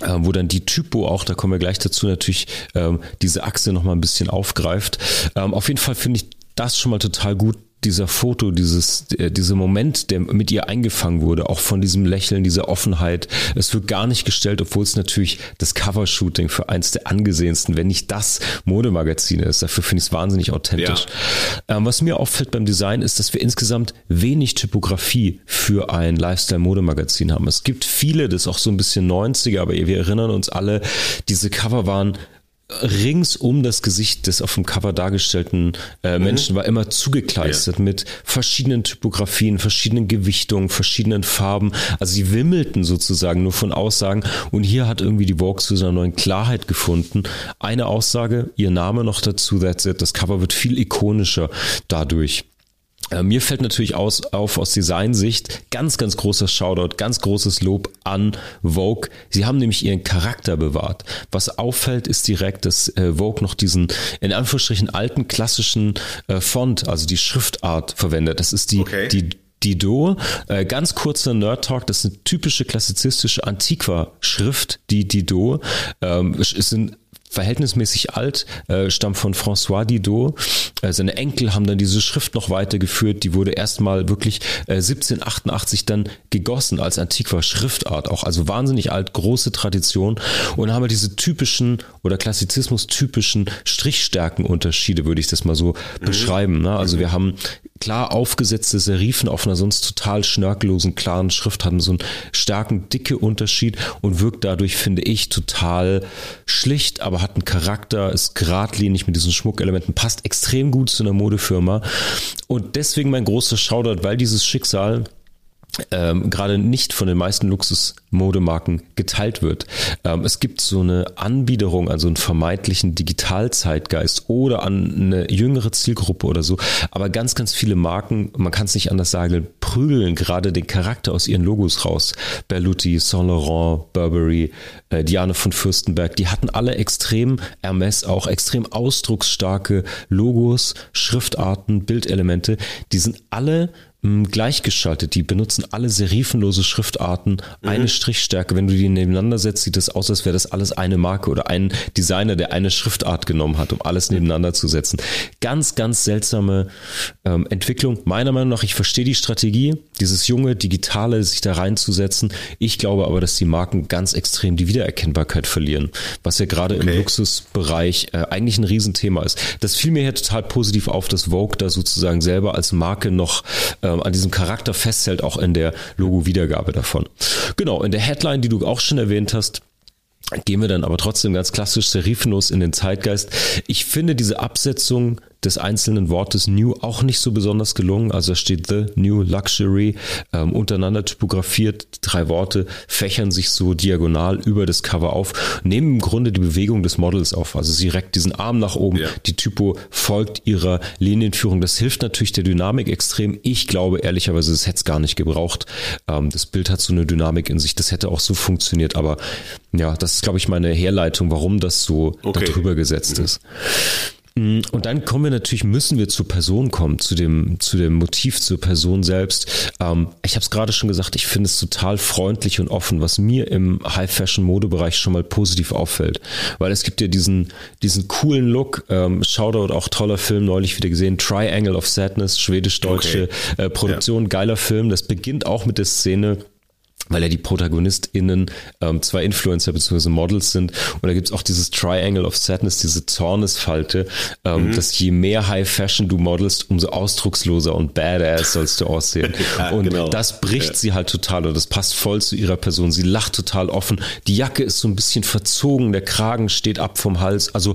Ähm, wo dann die Typo auch, da kommen wir gleich dazu, natürlich ähm, diese Achse nochmal ein bisschen aufgreift. Ähm, auf jeden Fall finde ich das schon mal total gut, dieser Foto, dieses, äh, dieser Moment, der mit ihr eingefangen wurde, auch von diesem Lächeln, dieser Offenheit. Es wird gar nicht gestellt, obwohl es natürlich das Covershooting für eins der angesehensten, wenn nicht das Modemagazin ist. Dafür finde ich es wahnsinnig authentisch. Ja. Ähm, was mir auffällt beim Design ist, dass wir insgesamt wenig Typografie für ein Lifestyle-Modemagazin haben. Es gibt viele, das ist auch so ein bisschen 90er, aber wir erinnern uns alle, diese Cover waren rings um das Gesicht des auf dem Cover dargestellten äh, mhm. Menschen war immer zugekleistert ja. mit verschiedenen Typografien, verschiedenen Gewichtungen, verschiedenen Farben. Also sie wimmelten sozusagen nur von Aussagen und hier hat irgendwie die Vogue zu einer neuen Klarheit gefunden. Eine Aussage, ihr Name noch dazu, that's it. Das Cover wird viel ikonischer dadurch. Äh, mir fällt natürlich aus, auf aus Designsicht ganz, ganz großer Shoutout, ganz großes Lob an Vogue. Sie haben nämlich ihren Charakter bewahrt. Was auffällt, ist direkt, dass äh, Vogue noch diesen in Anführungsstrichen alten klassischen äh, Font, also die Schriftart verwendet. Das ist die, okay. die Dido, äh, ganz kurzer Nerd Talk, das ist eine typische klassizistische Antiqua-Schrift, die Dido. Ähm, es sind verhältnismäßig alt, äh, stammt von François Didot. Äh, seine Enkel haben dann diese Schrift noch weitergeführt. Die wurde erstmal wirklich äh, 1788 dann gegossen als antiquer Schriftart auch. Also wahnsinnig alt, große Tradition und haben wir diese typischen oder Klassizismus typischen Strichstärkenunterschiede, würde ich das mal so mhm. beschreiben. Ne? Also wir haben klar aufgesetzte Serifen auf einer sonst total schnörkellosen, klaren Schrift haben so einen starken, dicke Unterschied und wirkt dadurch, finde ich, total schlicht, aber hat einen Charakter, ist geradlinig mit diesen Schmuckelementen, passt extrem gut zu einer Modefirma. Und deswegen mein großer Shoutout, weil dieses Schicksal ähm, gerade nicht von den meisten Luxusmodemarken geteilt wird. Ähm, es gibt so eine Anbiederung an so einen vermeintlichen Digitalzeitgeist oder an eine jüngere Zielgruppe oder so. Aber ganz, ganz viele Marken, man kann es nicht anders sagen, prügeln gerade den Charakter aus ihren Logos raus. Berluti, Saint Laurent, Burberry, äh, Diane von Fürstenberg, die hatten alle extrem, Hermes auch extrem ausdrucksstarke Logos, Schriftarten, Bildelemente. Die sind alle gleichgeschaltet. Die benutzen alle serifenlose Schriftarten, mhm. eine Strichstärke. Wenn du die nebeneinander setzt, sieht das aus, als wäre das alles eine Marke oder ein Designer, der eine Schriftart genommen hat, um alles nebeneinander zu setzen. Ganz, ganz seltsame ähm, Entwicklung. Meiner Meinung nach, ich verstehe die Strategie, dieses junge Digitale, sich da reinzusetzen. Ich glaube aber, dass die Marken ganz extrem die Wiedererkennbarkeit verlieren, was ja gerade okay. im Luxusbereich äh, eigentlich ein Riesenthema ist. Das fiel mir hier total positiv auf, dass Vogue da sozusagen selber als Marke noch äh, an diesem Charakter festhält, auch in der Logo-Wiedergabe davon. Genau, in der Headline, die du auch schon erwähnt hast, gehen wir dann aber trotzdem ganz klassisch serifenlos in den Zeitgeist. Ich finde diese Absetzung des einzelnen Wortes New auch nicht so besonders gelungen. Also da steht The New Luxury ähm, untereinander typografiert. Drei Worte fächern sich so diagonal über das Cover auf, nehmen im Grunde die Bewegung des Models auf. Also sie reckt diesen Arm nach oben. Ja. Die Typo folgt ihrer Linienführung. Das hilft natürlich der Dynamik extrem. Ich glaube ehrlicherweise, das hätte es gar nicht gebraucht. Ähm, das Bild hat so eine Dynamik in sich. Das hätte auch so funktioniert. Aber ja, das ist, glaube ich, meine Herleitung, warum das so okay. darüber gesetzt mhm. ist. Mm, und dann kommen wir natürlich, müssen wir zur Person kommen, zu dem, zu dem Motiv, zur Person selbst. Ähm, ich habe es gerade schon gesagt, ich finde es total freundlich und offen, was mir im High-Fashion-Modebereich schon mal positiv auffällt. Weil es gibt ja diesen, diesen coolen Look, ähm, Shoutout, auch toller Film, neulich wieder gesehen, Triangle of Sadness, schwedisch-deutsche okay. äh, Produktion, ja. geiler Film. Das beginnt auch mit der Szene, weil ja die ProtagonistInnen ähm, zwei Influencer bzw. Models sind. Und da gibt's auch dieses Triangle of Sadness, diese Zornesfalte, ähm, mhm. dass je mehr High Fashion du modelst, umso ausdrucksloser und badass sollst du aussehen. ja, und genau. das bricht ja. sie halt total und das passt voll zu ihrer Person. Sie lacht total offen. Die Jacke ist so ein bisschen verzogen, der Kragen steht ab vom Hals. Also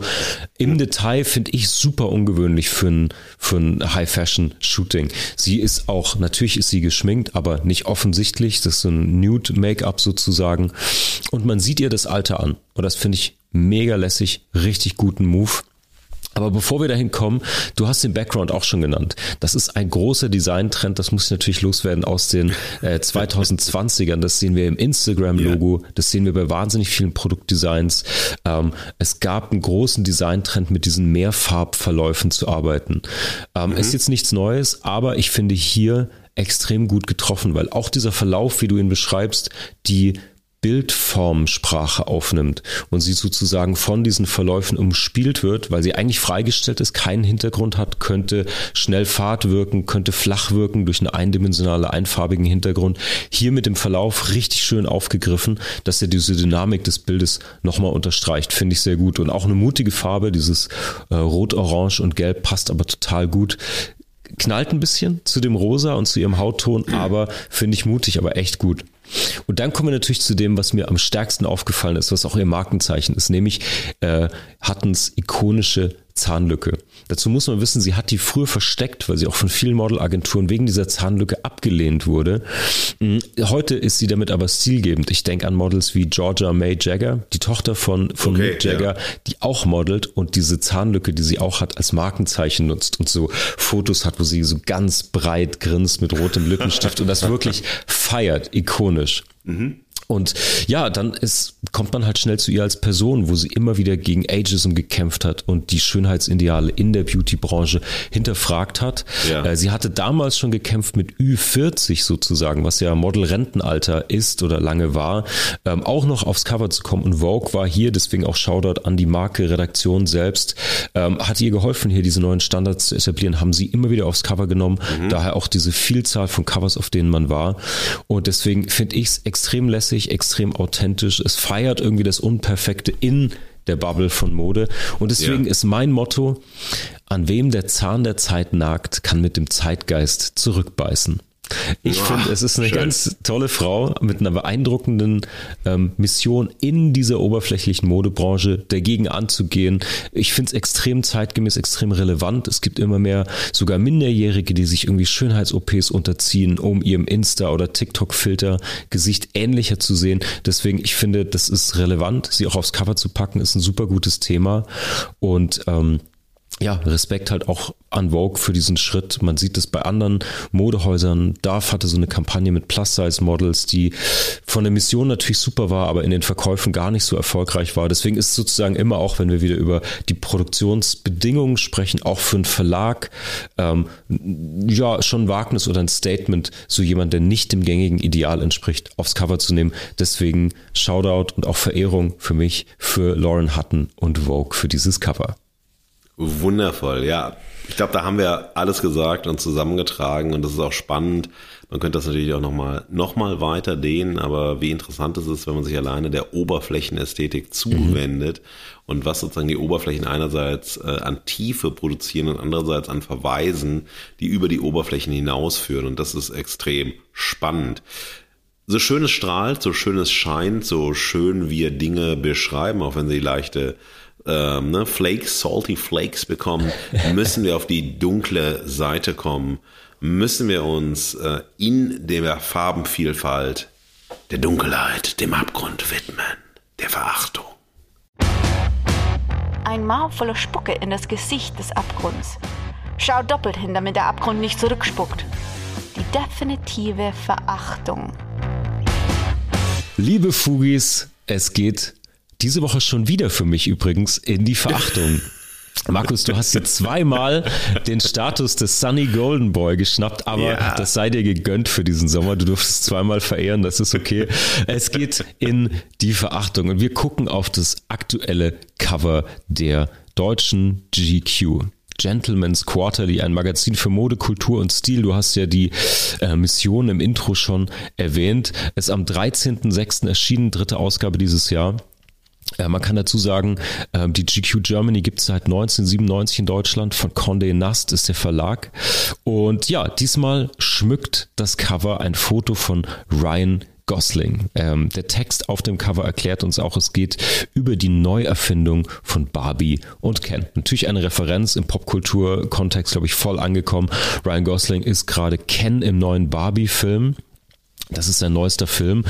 im mhm. Detail finde ich super ungewöhnlich für ein, für ein High Fashion Shooting. Sie ist auch, natürlich ist sie geschminkt, aber nicht offensichtlich. Das ist so ein Nude-Make-up sozusagen. Und man sieht ihr das Alter an. Und das finde ich mega lässig, richtig guten Move. Aber bevor wir dahin kommen, du hast den Background auch schon genannt. Das ist ein großer Designtrend, das muss natürlich loswerden aus den äh, 2020ern. Das sehen wir im Instagram-Logo, das sehen wir bei wahnsinnig vielen Produktdesigns. Ähm, es gab einen großen Designtrend, mit diesen Mehrfarbverläufen zu arbeiten. Ähm, mhm. Ist jetzt nichts Neues, aber ich finde hier extrem gut getroffen, weil auch dieser Verlauf, wie du ihn beschreibst, die Bildformsprache aufnimmt und sie sozusagen von diesen Verläufen umspielt wird, weil sie eigentlich freigestellt ist, keinen Hintergrund hat, könnte schnell Fahrt wirken, könnte flach wirken durch einen eindimensionalen, einfarbigen Hintergrund. Hier mit dem Verlauf richtig schön aufgegriffen, dass er diese Dynamik des Bildes nochmal unterstreicht. Finde ich sehr gut. Und auch eine mutige Farbe, dieses äh, Rot, Orange und Gelb passt aber total gut knallt ein bisschen zu dem Rosa und zu ihrem Hautton, aber finde ich mutig, aber echt gut. Und dann kommen wir natürlich zu dem, was mir am stärksten aufgefallen ist, was auch ihr Markenzeichen ist, nämlich äh, Hattens ikonische Zahnlücke. Dazu muss man wissen, sie hat die früher versteckt, weil sie auch von vielen Modelagenturen wegen dieser Zahnlücke abgelehnt wurde. Mm, heute ist sie damit aber stilgebend. Ich denke an Models wie Georgia May Jagger, die Tochter von, von okay, Mick Jagger, ja. die auch modelt und diese Zahnlücke, die sie auch hat, als Markenzeichen nutzt und so Fotos hat, wo sie so ganz breit grinst mit rotem Lippenstift und das wirklich feiert, ikonisch. Mhm. Und ja, dann ist, kommt man halt schnell zu ihr als Person, wo sie immer wieder gegen Ageism gekämpft hat und die Schönheitsideale in der Beauty-Branche hinterfragt hat. Ja. Äh, sie hatte damals schon gekämpft mit Ü40 sozusagen, was ja Model-Rentenalter ist oder lange war, ähm, auch noch aufs Cover zu kommen. Und Vogue war hier, deswegen auch Shoutout an die Marke, Redaktion selbst, ähm, hat ihr geholfen, hier diese neuen Standards zu etablieren, haben sie immer wieder aufs Cover genommen. Mhm. Daher auch diese Vielzahl von Covers, auf denen man war. Und deswegen finde ich es extrem lässig, lässig, extrem authentisch. Es feiert irgendwie das Unperfekte in der Bubble von Mode. Und deswegen ja. ist mein Motto, an wem der Zahn der Zeit nagt, kann mit dem Zeitgeist zurückbeißen. Ich oh, finde, es ist eine schön. ganz tolle Frau mit einer beeindruckenden ähm, Mission in dieser oberflächlichen Modebranche dagegen anzugehen. Ich finde es extrem zeitgemäß, extrem relevant. Es gibt immer mehr sogar Minderjährige, die sich irgendwie Schönheits-OPs unterziehen, um ihrem Insta- oder TikTok-Filter Gesicht ähnlicher zu sehen. Deswegen, ich finde, das ist relevant. Sie auch aufs Cover zu packen, ist ein super gutes Thema. Und ähm, ja, Respekt halt auch an Vogue für diesen Schritt. Man sieht es bei anderen Modehäusern. Darf hatte so eine Kampagne mit Plus-Size-Models, die von der Mission natürlich super war, aber in den Verkäufen gar nicht so erfolgreich war. Deswegen ist es sozusagen immer auch, wenn wir wieder über die Produktionsbedingungen sprechen, auch für einen Verlag, ähm, ja, schon Wagnis oder ein Statement, so jemand, der nicht dem gängigen Ideal entspricht, aufs Cover zu nehmen. Deswegen Shoutout und auch Verehrung für mich, für Lauren Hutton und Vogue für dieses Cover. Wundervoll, ja. Ich glaube, da haben wir alles gesagt und zusammengetragen und das ist auch spannend. Man könnte das natürlich auch nochmal noch mal weiter dehnen, aber wie interessant ist es, wenn man sich alleine der Oberflächenästhetik zuwendet mhm. und was sozusagen die Oberflächen einerseits äh, an Tiefe produzieren und andererseits an Verweisen, die über die Oberflächen hinausführen und das ist extrem spannend. So schön es strahlt, so schön es scheint, so schön wir Dinge beschreiben, auch wenn sie leichte ähm, ne, Flakes, Salty Flakes bekommen, müssen wir auf die dunkle Seite kommen, müssen wir uns äh, in der Farbenvielfalt der Dunkelheit, dem Abgrund widmen, der Verachtung. Ein Maul voller Spucke in das Gesicht des Abgrunds. Schau doppelt hin, damit der Abgrund nicht zurückspuckt. Die definitive Verachtung. Liebe Fugis, es geht diese Woche schon wieder für mich übrigens in die Verachtung. Markus, du hast jetzt zweimal den Status des Sunny Golden Boy geschnappt, aber ja. das sei dir gegönnt für diesen Sommer. Du durftest zweimal verehren, das ist okay. Es geht in die Verachtung und wir gucken auf das aktuelle Cover der deutschen GQ. Gentleman's Quarterly, ein Magazin für Mode, Kultur und Stil. Du hast ja die äh, Mission im Intro schon erwähnt. Es ist am 13.06. erschienen, dritte Ausgabe dieses Jahr. Äh, man kann dazu sagen, ähm, die GQ Germany gibt es seit 1997 in Deutschland. Von Condé Nast ist der Verlag. Und ja, diesmal schmückt das Cover ein Foto von Ryan Gosling. Ähm, der Text auf dem Cover erklärt uns auch, es geht über die Neuerfindung von Barbie und Ken. Natürlich eine Referenz im Popkultur-Kontext, glaube ich, voll angekommen. Ryan Gosling ist gerade Ken im neuen Barbie-Film. Das ist sein neuester Film.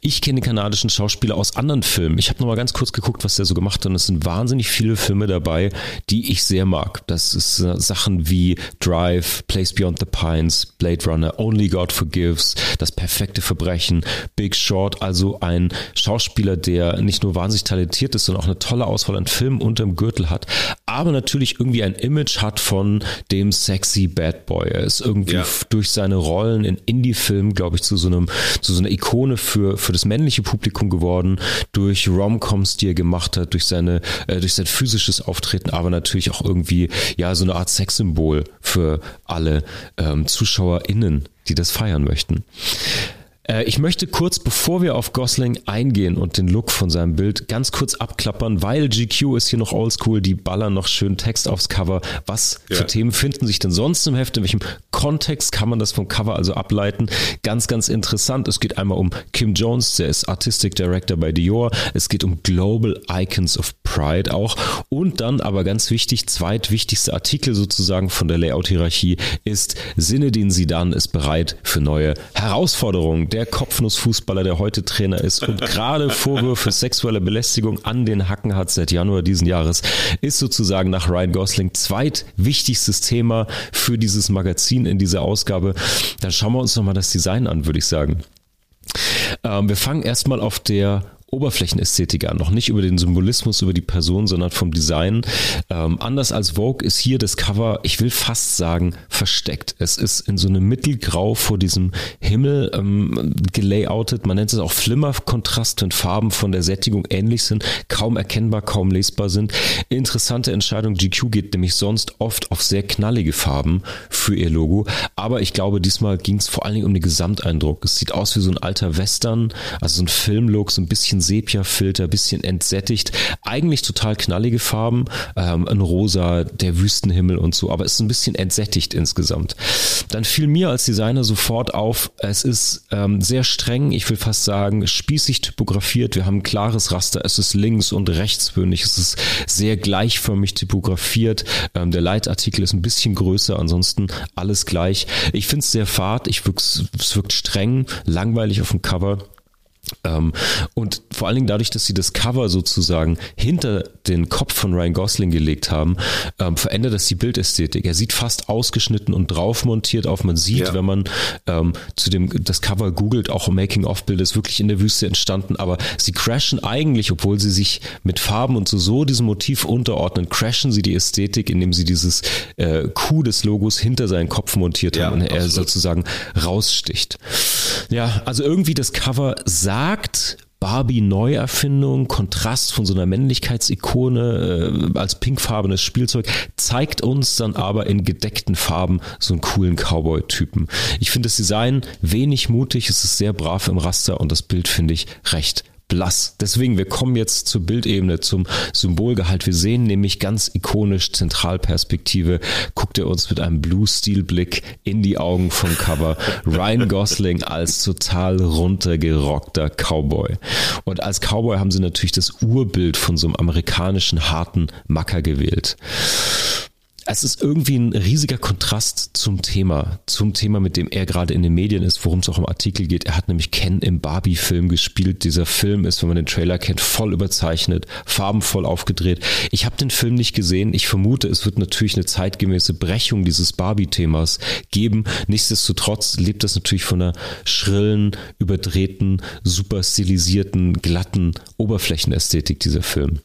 Ich kenne den kanadischen Schauspieler aus anderen Filmen. Ich habe noch mal ganz kurz geguckt, was der so gemacht hat. Und es sind wahnsinnig viele Filme dabei, die ich sehr mag. Das ist äh, Sachen wie Drive, Place Beyond the Pines, Blade Runner, Only God Forgives, Das perfekte Verbrechen, Big Short. Also ein Schauspieler, der nicht nur wahnsinnig talentiert ist, sondern auch eine tolle Auswahl an Filmen unterm Gürtel hat. Aber natürlich irgendwie ein Image hat von dem sexy Bad Boy. Er ist irgendwie ja. durch seine Rollen in Indie-Filmen, glaube ich, zu so einem zu so einer Ikone für, für das männliche Publikum geworden, durch Romcoms, die er gemacht hat, durch seine, äh, durch sein physisches Auftreten, aber natürlich auch irgendwie, ja, so eine Art Sexsymbol für alle ähm, ZuschauerInnen, die das feiern möchten. Äh, ich möchte kurz, bevor wir auf Gosling eingehen und den Look von seinem Bild ganz kurz abklappern, weil GQ ist hier noch oldschool, die ballern noch schön Text aufs Cover. Was ja. für Themen finden sich denn sonst im Heft? In welchem Kontext kann man das vom Cover also ableiten? Ganz, ganz interessant. Es geht einmal um Kim Jones, der ist Artistic Director bei Dior. Es geht um Global Icons of Pride auch. Und dann aber ganz wichtig, zweitwichtigster Artikel sozusagen von der Layout-Hierarchie ist Sinedin Sidan ist bereit für neue Herausforderungen. Der der Kopfnussfußballer, der heute Trainer ist und gerade Vorwürfe sexueller Belästigung an den Hacken hat seit Januar diesen Jahres, ist sozusagen nach Ryan Gosling zweitwichtigstes Thema für dieses Magazin in dieser Ausgabe. Dann schauen wir uns nochmal das Design an, würde ich sagen. Ähm, wir fangen erstmal auf der Oberflächenästhetik an, noch nicht über den Symbolismus, über die Person, sondern vom Design. Ähm, anders als Vogue ist hier das Cover, ich will fast sagen, versteckt. Es ist in so einem Mittelgrau vor diesem Himmel ähm, gelayoutet. Man nennt es auch Flimmer-Kontrast, wenn Farben von der Sättigung ähnlich sind, kaum erkennbar, kaum lesbar sind. Interessante Entscheidung. GQ geht nämlich sonst oft auf sehr knallige Farben für ihr Logo. Aber ich glaube, diesmal ging es vor allen Dingen um den Gesamteindruck. Es sieht aus wie so ein alter Western, also so ein Filmlook, so ein bisschen bisschen Sepia-Filter, bisschen entsättigt. Eigentlich total knallige Farben, ähm, ein Rosa, der Wüstenhimmel und so, aber es ist ein bisschen entsättigt insgesamt. Dann fiel mir als Designer sofort auf, es ist ähm, sehr streng, ich will fast sagen, spießig typografiert. Wir haben ein klares Raster, es ist links und rechtswürdig, es ist sehr gleichförmig typografiert. Ähm, der Leitartikel ist ein bisschen größer, ansonsten alles gleich. Ich finde es sehr fad, ich wirkt, es wirkt streng, langweilig auf dem Cover. Ähm, und vor allen Dingen dadurch, dass sie das Cover sozusagen hinter den Kopf von Ryan Gosling gelegt haben, ähm, verändert das die Bildästhetik. Er sieht fast ausgeschnitten und drauf montiert auf. Man sieht, ja. wenn man ähm, zu dem das Cover googelt, auch Making-of-Bild ist wirklich in der Wüste entstanden, aber sie crashen eigentlich, obwohl sie sich mit Farben und so, so diesem Motiv unterordnen, crashen sie die Ästhetik, indem sie dieses äh, Q des Logos hinter seinen Kopf montiert ja, haben und er sozusagen raussticht. Ja, also irgendwie das Cover sah sagt, Barbie Neuerfindung, Kontrast von so einer Männlichkeitsikone äh, als pinkfarbenes Spielzeug, zeigt uns dann aber in gedeckten Farben so einen coolen Cowboy-Typen. Ich finde das Design wenig mutig, es ist sehr brav im Raster und das Bild finde ich recht blass. Deswegen, wir kommen jetzt zur Bildebene, zum Symbolgehalt. Wir sehen nämlich ganz ikonisch Zentralperspektive, guckt er uns mit einem Blue-Steel-Blick in die Augen vom Cover. Ryan Gosling als total runtergerockter Cowboy. Und als Cowboy haben sie natürlich das Urbild von so einem amerikanischen harten Macker gewählt es ist irgendwie ein riesiger Kontrast zum Thema, zum Thema, mit dem er gerade in den Medien ist, worum es auch im Artikel geht. Er hat nämlich Ken im Barbie-Film gespielt. Dieser Film ist, wenn man den Trailer kennt, voll überzeichnet, farbenvoll aufgedreht. Ich habe den Film nicht gesehen. Ich vermute, es wird natürlich eine zeitgemäße Brechung dieses Barbie-Themas geben. Nichtsdestotrotz lebt das natürlich von einer schrillen, überdrehten, super stilisierten, glatten Oberflächenästhetik, dieser Film.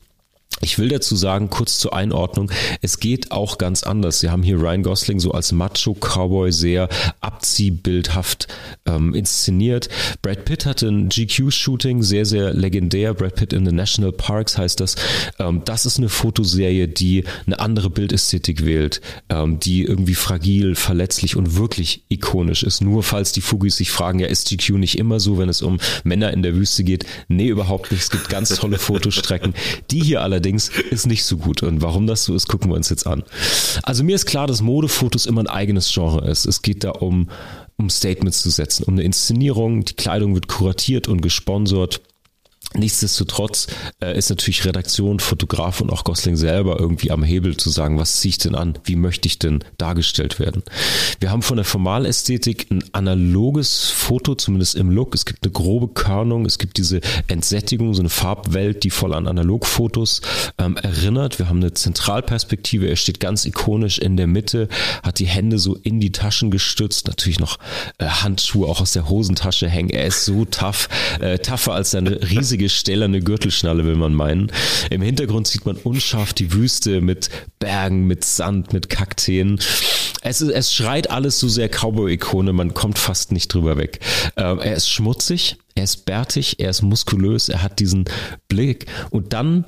Ich will dazu sagen, kurz zur Einordnung, es geht auch ganz anders. Sie haben hier Ryan Gosling so als Macho-Cowboy sehr abziehbildhaft ähm, inszeniert. Brad Pitt hatte ein GQ-Shooting, sehr, sehr legendär. Brad Pitt in the National Parks heißt das. Ähm, das ist eine Fotoserie, die eine andere Bildästhetik wählt, ähm, die irgendwie fragil, verletzlich und wirklich ikonisch ist. Nur falls die Fugis sich fragen, ja, ist GQ nicht immer so, wenn es um Männer in der Wüste geht? Nee, überhaupt nicht. Es gibt ganz tolle Fotostrecken. Die hier allerdings allerdings ist nicht so gut. Und warum das so ist, gucken wir uns jetzt an. Also mir ist klar, dass Modefotos immer ein eigenes Genre ist. Es geht da um, um Statements zu setzen, um eine Inszenierung. Die Kleidung wird kuratiert und gesponsert. Nichtsdestotrotz äh, ist natürlich Redaktion, Fotograf und auch Gosling selber irgendwie am Hebel zu sagen, was ziehe ich denn an, wie möchte ich denn dargestellt werden. Wir haben von der Formalästhetik ein analoges Foto, zumindest im Look. Es gibt eine grobe Körnung, es gibt diese Entsättigung, so eine Farbwelt, die voll an Analogfotos ähm, erinnert. Wir haben eine Zentralperspektive, er steht ganz ikonisch in der Mitte, hat die Hände so in die Taschen gestützt, natürlich noch äh, Handschuhe auch aus der Hosentasche hängen. Er ist so tough, äh, tougher als seine riesige riesige stählerne Gürtelschnalle, will man meinen. Im Hintergrund sieht man unscharf die Wüste mit Bergen, mit Sand, mit Kakteen. Es, ist, es schreit alles so sehr Cowboy-Ikone, man kommt fast nicht drüber weg. Ähm, er ist schmutzig, er ist bärtig, er ist muskulös, er hat diesen Blick und dann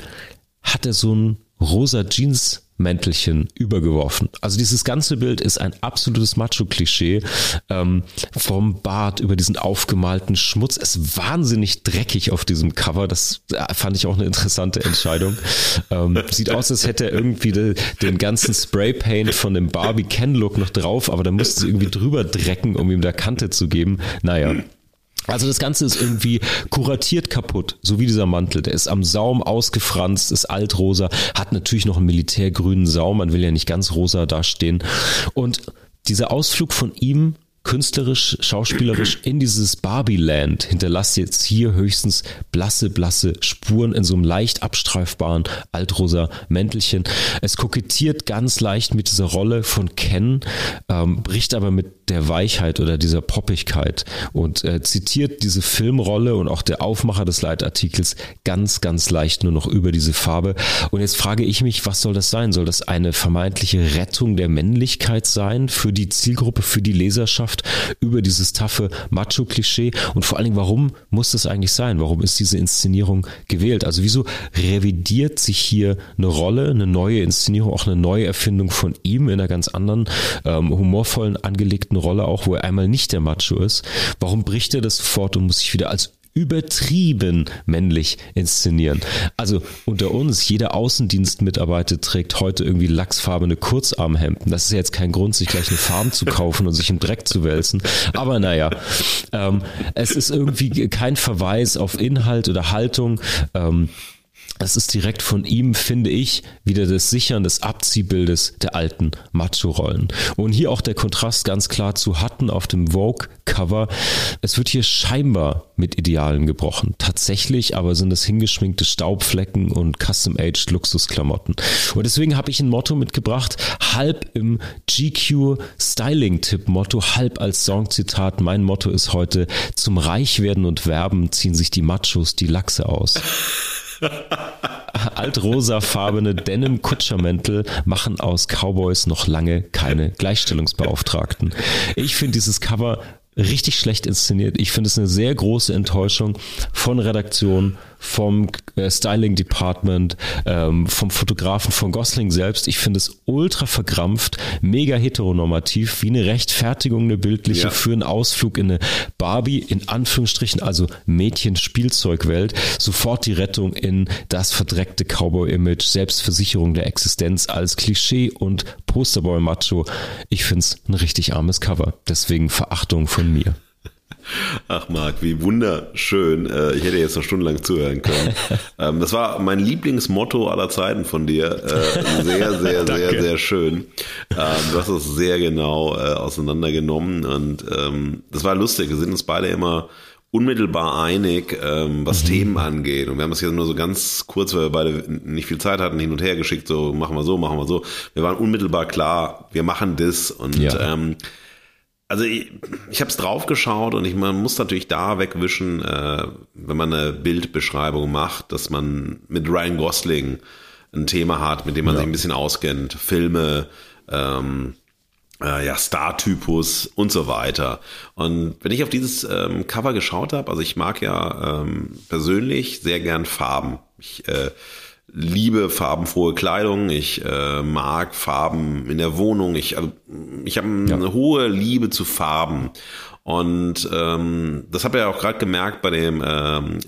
hat er so ein rosa Jeans Mäntelchen übergeworfen. Also dieses ganze Bild ist ein absolutes Macho-Klischee. Ähm, vom Bart über diesen aufgemalten Schmutz. Es ist wahnsinnig dreckig auf diesem Cover. Das äh, fand ich auch eine interessante Entscheidung. Ähm, sieht aus, als hätte er irgendwie de, den ganzen Spraypaint von dem Barbie Ken-Look noch drauf, aber da musste sie irgendwie drüber drecken, um ihm da Kante zu geben. Naja, also das Ganze ist irgendwie kuratiert kaputt, so wie dieser Mantel. Der ist am Saum ausgefranst, ist altrosa, hat natürlich noch einen militärgrünen Saum, man will ja nicht ganz rosa dastehen. Und dieser Ausflug von ihm künstlerisch, schauspielerisch in dieses Barbie-Land hinterlasst jetzt hier höchstens blasse, blasse Spuren in so einem leicht abstreifbaren altrosa Mäntelchen. Es kokettiert ganz leicht mit dieser Rolle von Ken, ähm, bricht aber mit der Weichheit oder dieser Poppigkeit und äh, zitiert diese Filmrolle und auch der Aufmacher des Leitartikels ganz, ganz leicht nur noch über diese Farbe. Und jetzt frage ich mich, was soll das sein? Soll das eine vermeintliche Rettung der Männlichkeit sein für die Zielgruppe, für die Leserschaft über dieses taffe Macho-Klischee? Und vor allen Dingen, warum muss das eigentlich sein? Warum ist diese Inszenierung gewählt? Also wieso revidiert sich hier eine Rolle, eine neue Inszenierung, auch eine neue Erfindung von ihm in einer ganz anderen, ähm, humorvollen, angelegten Rolle, auch wo er einmal nicht der Macho ist? Warum bricht er das fort und muss sich wieder als übertrieben männlich inszenieren. Also unter uns, jeder Außendienstmitarbeiter trägt heute irgendwie lachsfarbene Kurzarmhemden. Das ist ja jetzt kein Grund, sich gleich eine Farm zu kaufen und sich im Dreck zu wälzen. Aber naja, ähm, es ist irgendwie kein Verweis auf Inhalt oder Haltung. Ähm, es ist direkt von ihm, finde ich, wieder das Sichern des Abziehbildes der alten Macho-Rollen. Und hier auch der Kontrast ganz klar zu Hatten auf dem Vogue-Cover. Es wird hier scheinbar mit Idealen gebrochen. Tatsächlich aber sind es hingeschminkte Staubflecken und custom-aged Luxusklamotten. Und deswegen habe ich ein Motto mitgebracht, halb im GQ Styling-Tipp-Motto, halb als Songzitat. Mein Motto ist heute, zum Reichwerden und Werben ziehen sich die Machos die Lachse aus. Altrosafarbene Denim-Kutschermäntel machen aus Cowboys noch lange keine Gleichstellungsbeauftragten. Ich finde dieses Cover richtig schlecht inszeniert. Ich finde es eine sehr große Enttäuschung von Redaktion, vom äh, Styling Department, ähm, vom Fotografen von Gosling selbst. Ich finde es ultra verkrampft, mega heteronormativ, wie eine Rechtfertigung, eine bildliche ja. für einen Ausflug in eine Barbie, in Anführungsstrichen, also Mädchen-Spielzeugwelt. Sofort die Rettung in das verdreckte Cowboy-Image, Selbstversicherung der Existenz als Klischee und Posterboy-Macho. Ich finde es ein richtig armes Cover. Deswegen Verachtung von mir. Ach Marc, wie wunderschön. Äh, ich hätte jetzt noch stundenlang zuhören können. Ähm, das war mein Lieblingsmotto aller Zeiten von dir. Äh, sehr, sehr, sehr, sehr schön. Ähm, du hast es sehr genau äh, auseinandergenommen und ähm, das war lustig. Wir sind uns beide immer unmittelbar einig, was mhm. Themen angeht. Und wir haben es jetzt nur so ganz kurz, weil wir beide nicht viel Zeit hatten, hin und her geschickt, so machen wir so, machen wir so. Wir waren unmittelbar klar, wir machen das und ja. ähm, also ich, ich habe es draufgeschaut und ich, man muss natürlich da wegwischen, äh, wenn man eine Bildbeschreibung macht, dass man mit Ryan Gosling ein Thema hat, mit dem man ja. sich ein bisschen auskennt, Filme, ähm, äh, ja, Star-Typus und so weiter. Und wenn ich auf dieses ähm, Cover geschaut habe, also ich mag ja ähm, persönlich sehr gern Farben. Ich äh, liebe farbenfrohe Kleidung, ich äh, mag Farben in der Wohnung, ich, also, ich habe eine ja. hohe Liebe zu Farben. Und ähm, das habe ich ja auch gerade gemerkt bei dem ähm,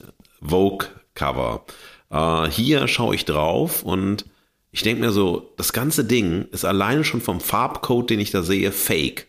Vogue-Cover. Äh, hier schaue ich drauf und ich denke mir so, das ganze Ding ist alleine schon vom Farbcode, den ich da sehe, fake.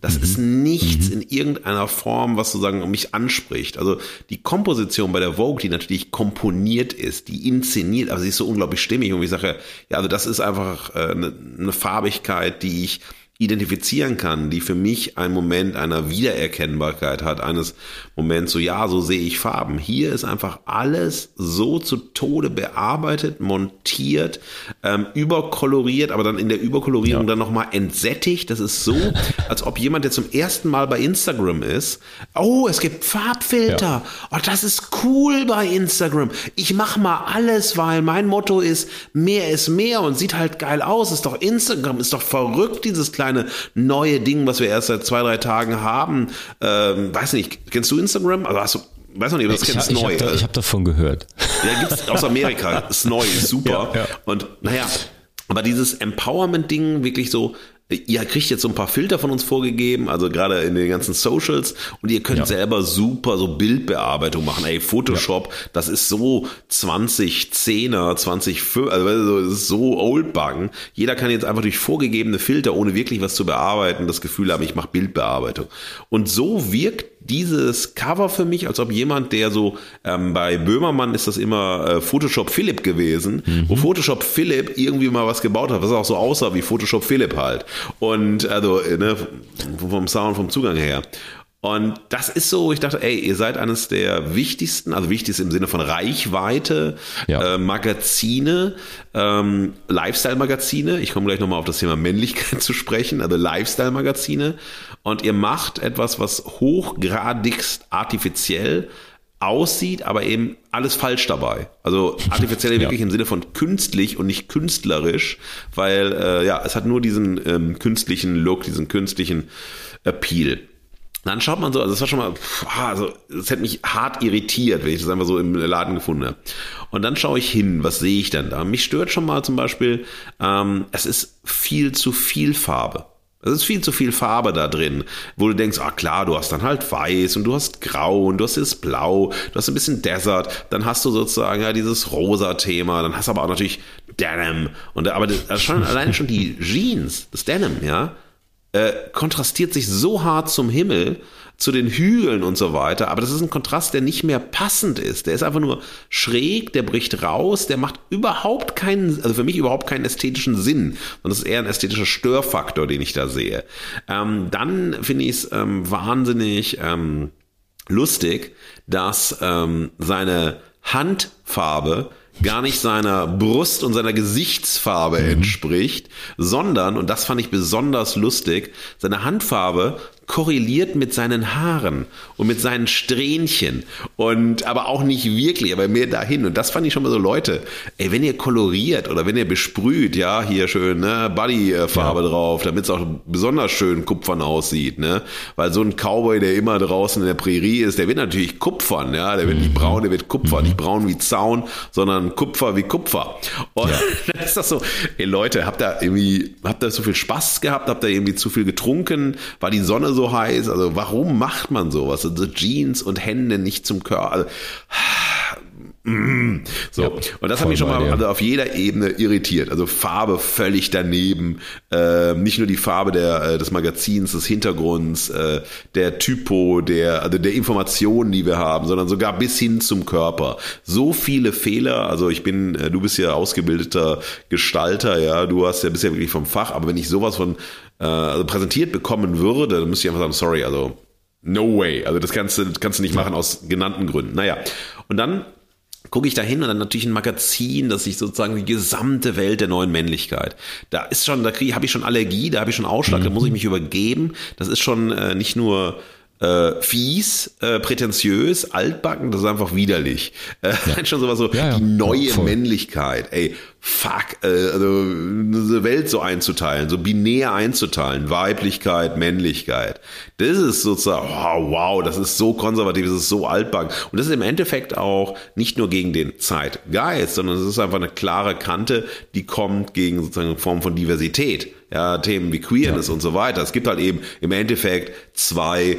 Das ist mhm. nichts mhm. in irgendeiner Form, was sozusagen mich anspricht. Also die Komposition bei der Vogue, die natürlich komponiert ist, die inszeniert, aber sie ist so unglaublich stimmig und ich sage, ja, also das ist einfach äh, eine, eine Farbigkeit, die ich identifizieren kann, die für mich einen Moment einer Wiedererkennbarkeit hat, eines Moments so, ja, so sehe ich Farben. Hier ist einfach alles so zu Tode bearbeitet, montiert, ähm, überkoloriert, aber dann in der Überkolorierung ja. dann nochmal entsättigt. Das ist so, als ob jemand, der zum ersten Mal bei Instagram ist, oh, es gibt Farbfilter. Ja. Oh, das ist cool bei Instagram. Ich mache mal alles, weil mein Motto ist, mehr ist mehr und sieht halt geil aus. Ist doch Instagram, ist doch verrückt, dieses kleine kleine neue Ding, was wir erst seit zwei, drei Tagen haben. Ähm, weiß nicht, kennst du Instagram? Also hast du, weiß noch nicht, was kennst du neu? Ich habe hab davon gehört. Ja, gibt's aus Amerika. ist neu, ist super. Ja, ja. Und naja, aber dieses Empowerment-Ding wirklich so, ihr kriegt jetzt so ein paar Filter von uns vorgegeben, also gerade in den ganzen Socials und ihr könnt ja. selber super so Bildbearbeitung machen. Ey, Photoshop, ja. das ist so 2010er, 2005, also das ist so oldbuggen. Jeder kann jetzt einfach durch vorgegebene Filter, ohne wirklich was zu bearbeiten, das Gefühl haben, ich mache Bildbearbeitung. Und so wirkt dieses Cover für mich, als ob jemand, der so, ähm, bei Böhmermann ist das immer äh, Photoshop Philipp gewesen, mhm. wo Photoshop Philipp irgendwie mal was gebaut hat, was auch so aussah wie Photoshop Philipp halt. Und also, äh, ne, vom Sound, vom Zugang her. Und das ist so, ich dachte, ey, ihr seid eines der wichtigsten, also wichtigst im Sinne von Reichweite, ja. äh, Magazine, ähm, Lifestyle-Magazine. Ich komme gleich nochmal auf das Thema Männlichkeit zu sprechen, also Lifestyle-Magazine. Und ihr macht etwas, was hochgradigst artifiziell aussieht, aber eben alles falsch dabei. Also artifiziell ja. wirklich im Sinne von künstlich und nicht künstlerisch, weil äh, ja, es hat nur diesen ähm, künstlichen Look, diesen künstlichen Appeal. Dann schaut man so, also das war schon mal, also das hätte mich hart irritiert, wenn ich das einfach so im Laden gefunden habe. Und dann schaue ich hin, was sehe ich denn da? Mich stört schon mal zum Beispiel, ähm, es ist viel zu viel Farbe. Es ist viel zu viel Farbe da drin, wo du denkst, ah klar, du hast dann halt weiß und du hast grau und du hast das blau, du hast ein bisschen Desert, dann hast du sozusagen ja dieses rosa Thema, dann hast du aber auch natürlich Denim und aber das, schon alleine schon die Jeans, das Denim, ja, äh, kontrastiert sich so hart zum Himmel, zu den Hügeln und so weiter. Aber das ist ein Kontrast, der nicht mehr passend ist. Der ist einfach nur schräg, der bricht raus, der macht überhaupt keinen, also für mich überhaupt keinen ästhetischen Sinn. Und das ist eher ein ästhetischer Störfaktor, den ich da sehe. Ähm, dann finde ich es ähm, wahnsinnig ähm, lustig, dass ähm, seine Handfarbe gar nicht seiner Brust und seiner Gesichtsfarbe mhm. entspricht, sondern, und das fand ich besonders lustig, seine Handfarbe korreliert mit seinen Haaren und mit seinen Strähnchen und aber auch nicht wirklich, aber mehr dahin. Und das fand ich schon mal so, Leute, ey, wenn ihr koloriert oder wenn ihr besprüht, ja, hier schön, ne, Bodyfarbe ja. drauf, damit es auch besonders schön kupfern aussieht, ne? Weil so ein Cowboy, der immer draußen in der Prärie ist, der wird natürlich kupfern, ja, der wird nicht mhm. braun, der wird kupfern, mhm. nicht braun wie Zaun, sondern Kupfer wie Kupfer. Und ja. dann ist das so, ey Leute, habt ihr irgendwie, habt ihr so viel Spaß gehabt, habt ihr irgendwie zu viel getrunken, war die Sonne so so heiß. Also warum macht man sowas? Also Jeans und Hände nicht zum Körper. Also, mm. so. Ja, und das hat mich schon mal ja. also auf jeder Ebene irritiert. Also Farbe völlig daneben. Äh, nicht nur die Farbe der, äh, des Magazins, des Hintergrunds, äh, der Typo, der, also der Informationen, die wir haben, sondern sogar bis hin zum Körper. So viele Fehler. Also ich bin, äh, du bist ja ausgebildeter Gestalter, ja, du hast ja bisher wirklich vom Fach, aber wenn ich sowas von äh, also präsentiert bekommen würde, dann müsste ich einfach sagen, sorry, also no way. Also das kannst du, kannst du nicht machen aus genannten Gründen. Naja, und dann gucke ich da hin und dann natürlich ein Magazin, das sich sozusagen die gesamte Welt der neuen Männlichkeit. Da ist schon, da habe ich schon Allergie, da habe ich schon Ausschlag, mhm. da muss ich mich übergeben. Das ist schon äh, nicht nur äh, fies, äh, prätentiös, altbacken, das ist einfach widerlich. Äh, ja. Schon sowas so, ja, ja. die neue Voll. Männlichkeit, ey, fuck, äh, also eine Welt so einzuteilen, so binär einzuteilen, Weiblichkeit, Männlichkeit. Das ist sozusagen, wow, wow, das ist so konservativ, das ist so altbacken. Und das ist im Endeffekt auch nicht nur gegen den Zeitgeist, sondern es ist einfach eine klare Kante, die kommt gegen sozusagen eine Form von Diversität. Ja, Themen wie Queerness und so weiter. Es gibt halt eben im Endeffekt zwei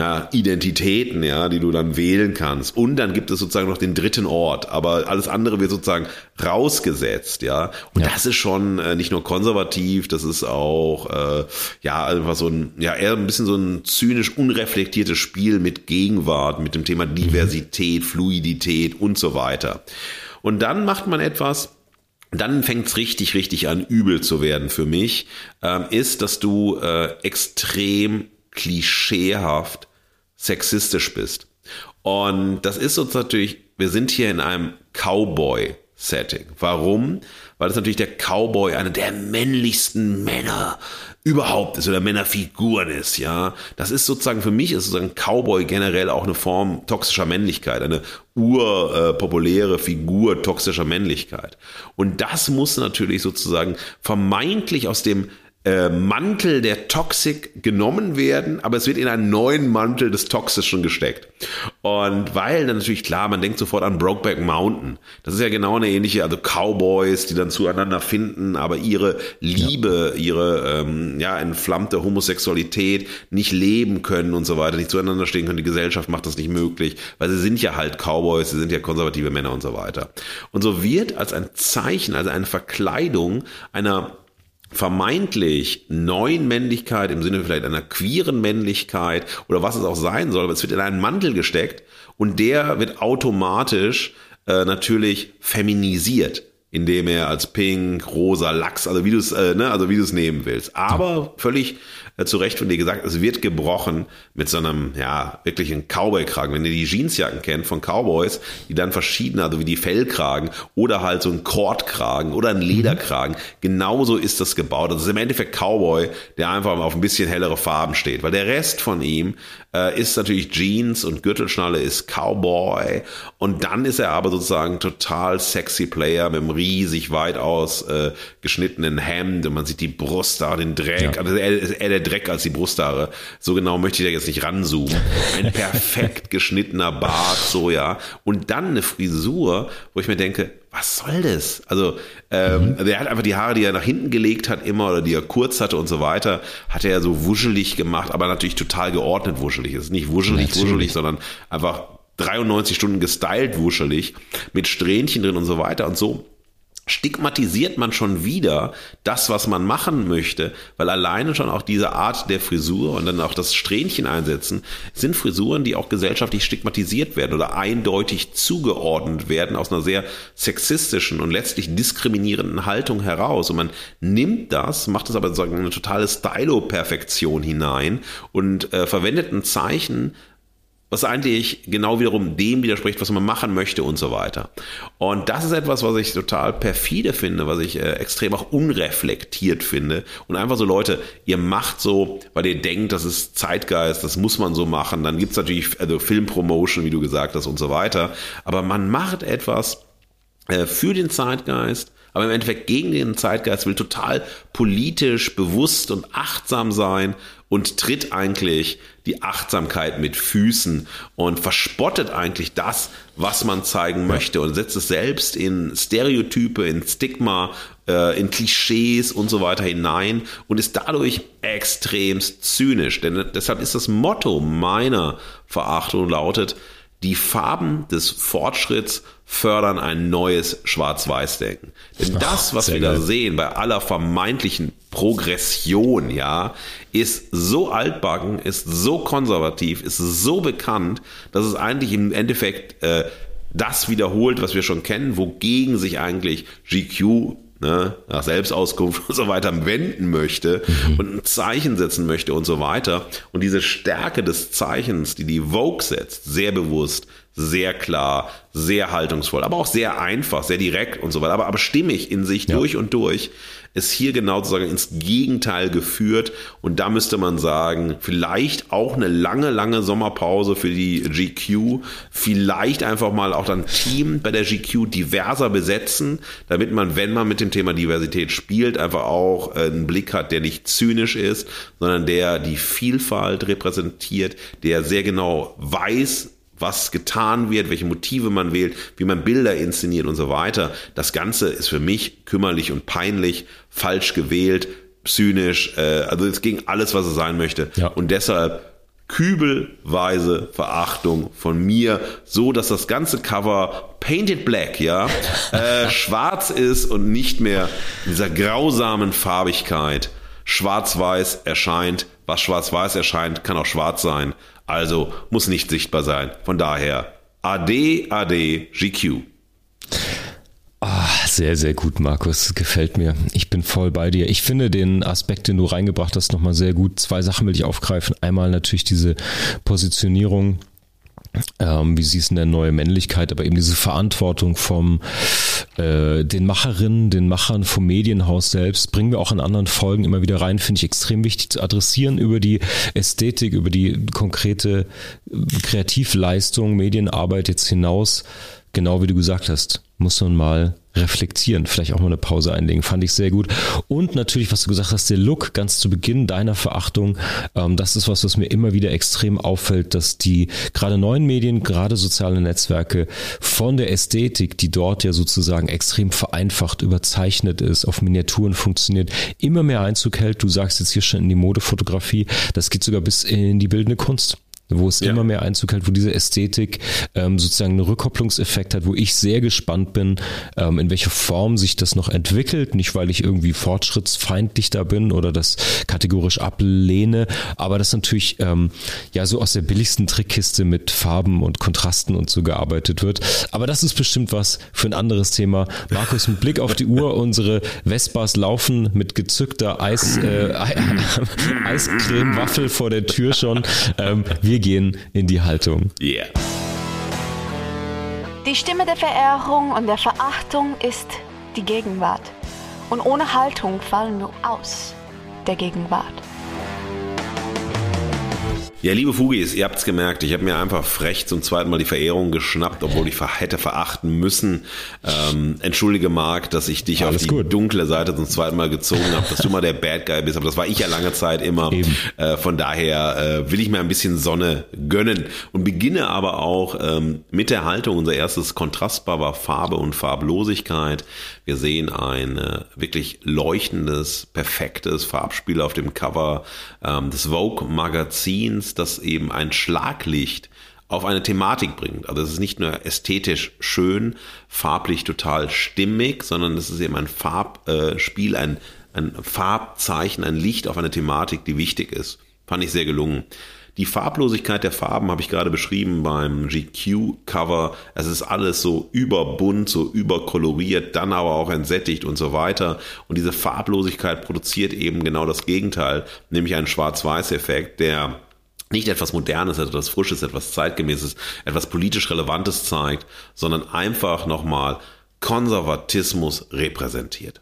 ja, Identitäten, ja, die du dann wählen kannst. Und dann gibt es sozusagen noch den dritten Ort, aber alles andere wird sozusagen rausgesetzt, ja. Und ja. das ist schon äh, nicht nur konservativ, das ist auch äh, ja einfach so ein ja eher ein bisschen so ein zynisch unreflektiertes Spiel mit Gegenwart, mit dem Thema mhm. Diversität, Fluidität und so weiter. Und dann macht man etwas, dann fängt's richtig, richtig an, übel zu werden für mich, ähm, ist, dass du äh, extrem klischeehaft sexistisch bist. Und das ist uns natürlich, wir sind hier in einem Cowboy-Setting. Warum? Weil das natürlich der Cowboy einer der männlichsten Männer überhaupt ist oder Männerfiguren ist, ja. Das ist sozusagen für mich ist sozusagen Cowboy generell auch eine Form toxischer Männlichkeit, eine urpopuläre äh, Figur toxischer Männlichkeit. Und das muss natürlich sozusagen vermeintlich aus dem äh, Mantel der Toxik genommen werden, aber es wird in einen neuen Mantel des Toxischen gesteckt. Und weil dann natürlich klar, man denkt sofort an Brokeback Mountain. Das ist ja genau eine ähnliche, also Cowboys, die dann zueinander finden, aber ihre Liebe, ja. ihre ähm, ja entflammte Homosexualität nicht leben können und so weiter, nicht zueinander stehen können. Die Gesellschaft macht das nicht möglich, weil sie sind ja halt Cowboys, sie sind ja konservative Männer und so weiter. Und so wird als ein Zeichen, also eine Verkleidung einer vermeintlich neuen Männlichkeit im Sinne vielleicht einer queeren Männlichkeit oder was es auch sein soll, aber es wird in einen Mantel gesteckt und der wird automatisch äh, natürlich feminisiert, indem er als pink, rosa, Lachs, also wie du es, äh, ne, also wie du es nehmen willst. Aber völlig zu Recht von dir gesagt, es wird gebrochen mit so einem, ja, wirklichen Cowboy-Kragen. Wenn ihr die Jeansjacken kennt von Cowboys, die dann verschiedene, also wie die Fellkragen oder halt so ein Kordkragen oder ein Lederkragen, genauso ist das gebaut. Das ist im Endeffekt Cowboy, der einfach auf ein bisschen hellere Farben steht, weil der Rest von ihm äh, ist natürlich Jeans und Gürtelschnalle ist Cowboy und dann ist er aber sozusagen total sexy Player mit einem riesig weit aus äh, geschnittenen Hemd und man sieht die Brust da, den Dreck, ja. also eher, eher der Dreck als die Brusthaare. So genau möchte ich da jetzt nicht ranzoomen. Ein perfekt geschnittener Bart, so ja. Und dann eine Frisur, wo ich mir denke, was soll das? Also, ähm, mhm. also er hat einfach die Haare, die er nach hinten gelegt hat, immer oder die er kurz hatte und so weiter, hat er so wuschelig gemacht, aber natürlich total geordnet wuschelig. Es ist nicht wuschelig, natürlich. wuschelig, sondern einfach 93 Stunden gestylt wuschelig mit Strähnchen drin und so weiter und so stigmatisiert man schon wieder das, was man machen möchte, weil alleine schon auch diese Art der Frisur und dann auch das Strähnchen einsetzen, sind Frisuren, die auch gesellschaftlich stigmatisiert werden oder eindeutig zugeordnet werden aus einer sehr sexistischen und letztlich diskriminierenden Haltung heraus. Und man nimmt das, macht es aber sozusagen eine totale Stylo-Perfektion hinein und äh, verwendet ein Zeichen, was eigentlich genau wiederum dem widerspricht, was man machen möchte und so weiter. Und das ist etwas, was ich total perfide finde, was ich äh, extrem auch unreflektiert finde. Und einfach so Leute, ihr macht so, weil ihr denkt, das ist Zeitgeist, das muss man so machen. Dann gibt's natürlich also Filmpromotion, wie du gesagt hast und so weiter. Aber man macht etwas äh, für den Zeitgeist, aber im Endeffekt gegen den Zeitgeist will total politisch bewusst und achtsam sein und tritt eigentlich die Achtsamkeit mit Füßen und verspottet eigentlich das, was man zeigen möchte und setzt es selbst in Stereotype, in Stigma, äh, in Klischees und so weiter hinein und ist dadurch extremst zynisch. Denn deshalb ist das Motto meiner Verachtung lautet, die Farben des Fortschritts fördern ein neues Schwarz-Weiß-Denken. Denn das, was wir geil. da sehen bei aller vermeintlichen Progression, ja, ist so altbacken, ist so konservativ, ist so bekannt, dass es eigentlich im Endeffekt äh, das wiederholt, was wir schon kennen, wogegen sich eigentlich GQ ne, nach Selbstauskunft und so weiter wenden möchte mhm. und ein Zeichen setzen möchte und so weiter. Und diese Stärke des Zeichens, die die Vogue setzt, sehr bewusst, sehr klar, sehr haltungsvoll, aber auch sehr einfach, sehr direkt und so weiter, aber, aber stimmig in sich ja. durch und durch, ist hier genau sozusagen ins Gegenteil geführt. Und da müsste man sagen, vielleicht auch eine lange, lange Sommerpause für die GQ, vielleicht einfach mal auch dann Team bei der GQ diverser besetzen, damit man, wenn man mit dem Thema Diversität spielt, einfach auch äh, einen Blick hat, der nicht zynisch ist, sondern der die Vielfalt repräsentiert, der sehr genau weiß, was getan wird, welche Motive man wählt, wie man Bilder inszeniert und so weiter. Das Ganze ist für mich kümmerlich und peinlich, falsch gewählt, zynisch, äh, also es ging alles, was es sein möchte. Ja. Und deshalb kübelweise Verachtung von mir, so dass das ganze Cover painted black, ja, äh, schwarz ist und nicht mehr in dieser grausamen Farbigkeit schwarz-weiß erscheint. Was schwarz-weiß erscheint, kann auch schwarz sein. Also muss nicht sichtbar sein. Von daher AD, AD, GQ. Oh, sehr, sehr gut, Markus. Gefällt mir. Ich bin voll bei dir. Ich finde den Aspekt, den du reingebracht hast, nochmal sehr gut. Zwei Sachen will ich aufgreifen. Einmal natürlich diese Positionierung ähm, wie siehst du denn neue Männlichkeit, aber eben diese Verantwortung vom äh, den Macherinnen, den Machern vom Medienhaus selbst, bringen wir auch in anderen Folgen immer wieder rein, finde ich extrem wichtig zu adressieren über die Ästhetik, über die konkrete Kreativleistung, Medienarbeit jetzt hinaus, genau wie du gesagt hast, muss man mal reflektieren, vielleicht auch mal eine Pause einlegen, fand ich sehr gut. Und natürlich, was du gesagt hast, der Look ganz zu Beginn deiner Verachtung, ähm, das ist was, was mir immer wieder extrem auffällt, dass die gerade neuen Medien, gerade soziale Netzwerke von der Ästhetik, die dort ja sozusagen extrem vereinfacht, überzeichnet ist, auf Miniaturen funktioniert, immer mehr Einzug hält. Du sagst jetzt hier schon in die Modefotografie, das geht sogar bis in die bildende Kunst. Wo es ja. immer mehr Einzug hält, wo diese Ästhetik ähm, sozusagen einen Rückkopplungseffekt hat, wo ich sehr gespannt bin, ähm, in welcher Form sich das noch entwickelt. Nicht, weil ich irgendwie fortschrittsfeindlich da bin oder das kategorisch ablehne, aber das natürlich ähm, ja so aus der billigsten Trickkiste mit Farben und Kontrasten und so gearbeitet wird. Aber das ist bestimmt was für ein anderes Thema. Markus, mit Blick auf die Uhr, unsere Vespas laufen mit gezückter Eis, äh, Eiscreme-Waffel vor der Tür schon. Ähm, wir gehen in die Haltung. Yeah. Die Stimme der Verehrung und der Verachtung ist die Gegenwart. Und ohne Haltung fallen wir aus der Gegenwart. Ja, liebe Fugis, ihr habt's gemerkt, ich habe mir einfach frech zum zweiten Mal die Verehrung geschnappt, obwohl ich hätte verachten müssen. Ähm, entschuldige Marc, dass ich dich Alles auf die gut. dunkle Seite zum zweiten Mal gezogen habe, dass du mal der Bad Guy bist, aber das war ich ja lange Zeit immer. Äh, von daher äh, will ich mir ein bisschen Sonne gönnen und beginne aber auch ähm, mit der Haltung. Unser erstes Kontrastbar war Farbe und Farblosigkeit. Wir sehen ein äh, wirklich leuchtendes, perfektes Farbspiel auf dem Cover ähm, des Vogue Magazins das eben ein Schlaglicht auf eine Thematik bringt. Also es ist nicht nur ästhetisch schön, farblich total stimmig, sondern es ist eben ein Farbspiel, ein, ein Farbzeichen, ein Licht auf eine Thematik, die wichtig ist. Fand ich sehr gelungen. Die Farblosigkeit der Farben habe ich gerade beschrieben beim GQ-Cover. Es ist alles so überbunt, so überkoloriert, dann aber auch entsättigt und so weiter. Und diese Farblosigkeit produziert eben genau das Gegenteil, nämlich einen Schwarz-Weiß-Effekt, der nicht etwas Modernes, etwas Frisches, etwas Zeitgemäßes, etwas politisch Relevantes zeigt, sondern einfach nochmal Konservatismus repräsentiert.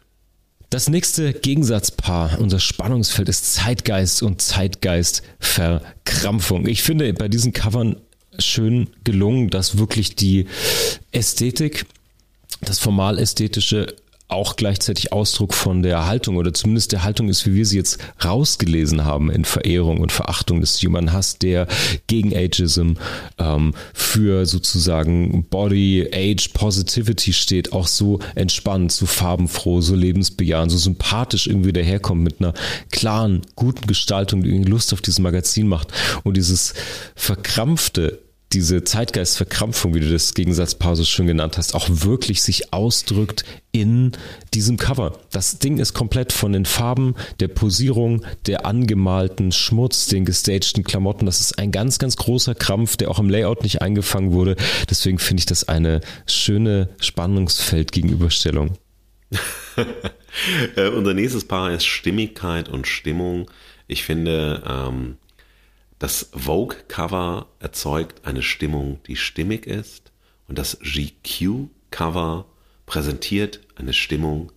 Das nächste Gegensatzpaar, unser Spannungsfeld ist Zeitgeist und Zeitgeistverkrampfung. Ich finde bei diesen Covern schön gelungen, dass wirklich die Ästhetik, das formal-ästhetische auch gleichzeitig Ausdruck von der Haltung oder zumindest der Haltung ist, wie wir sie jetzt rausgelesen haben in Verehrung und Verachtung des Human Hass, der gegen Ageism ähm, für sozusagen Body, Age, Positivity steht, auch so entspannt, so farbenfroh, so lebensbejahend, so sympathisch irgendwie daherkommt mit einer klaren, guten Gestaltung, die irgendwie Lust auf dieses Magazin macht. Und dieses verkrampfte diese Zeitgeistverkrampfung, wie du das Gegensatzpaar so schön genannt hast, auch wirklich sich ausdrückt in diesem Cover. Das Ding ist komplett von den Farben, der Posierung, der angemalten Schmutz, den gestagten Klamotten. Das ist ein ganz, ganz großer Krampf, der auch im Layout nicht eingefangen wurde. Deswegen finde ich das eine schöne Spannungsfeld-Gegenüberstellung. äh, unser nächstes Paar ist Stimmigkeit und Stimmung. Ich finde, ähm, das Vogue-Cover erzeugt eine Stimmung, die stimmig ist und das GQ-Cover präsentiert eine Stimmung,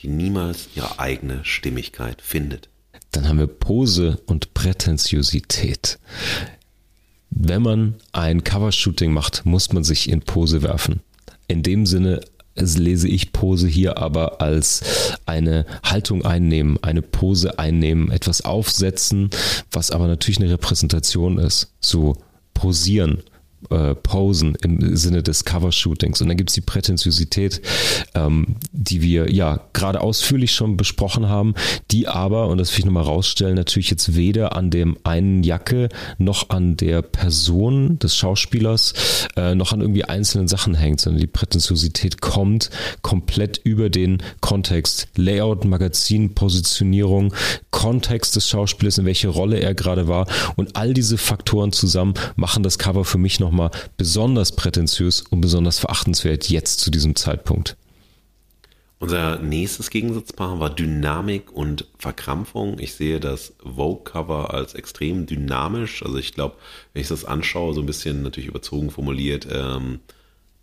die niemals ihre eigene Stimmigkeit findet. Dann haben wir Pose und Prätentiosität. Wenn man ein Covershooting macht, muss man sich in Pose werfen. In dem Sinne lese ich Pose hier aber als eine Haltung einnehmen, eine Pose einnehmen, etwas aufsetzen, was aber natürlich eine Repräsentation ist. So posieren äh, posen im Sinne des Covershootings. Und dann gibt es die Prätentiosität, ähm, die wir ja gerade ausführlich schon besprochen haben, die aber, und das will ich nochmal rausstellen, natürlich jetzt weder an dem einen Jacke noch an der Person des Schauspielers äh, noch an irgendwie einzelnen Sachen hängt, sondern die Prätentiosität kommt komplett über den Kontext. Layout, Magazin, Positionierung, Kontext des Schauspielers, in welche Rolle er gerade war und all diese Faktoren zusammen machen das Cover für mich nochmal nochmal besonders prätentiös und besonders verachtenswert jetzt zu diesem Zeitpunkt. Unser nächstes Gegensatzpaar war Dynamik und Verkrampfung. Ich sehe das Vogue-Cover als extrem dynamisch. Also ich glaube, wenn ich das anschaue, so ein bisschen natürlich überzogen formuliert, ähm,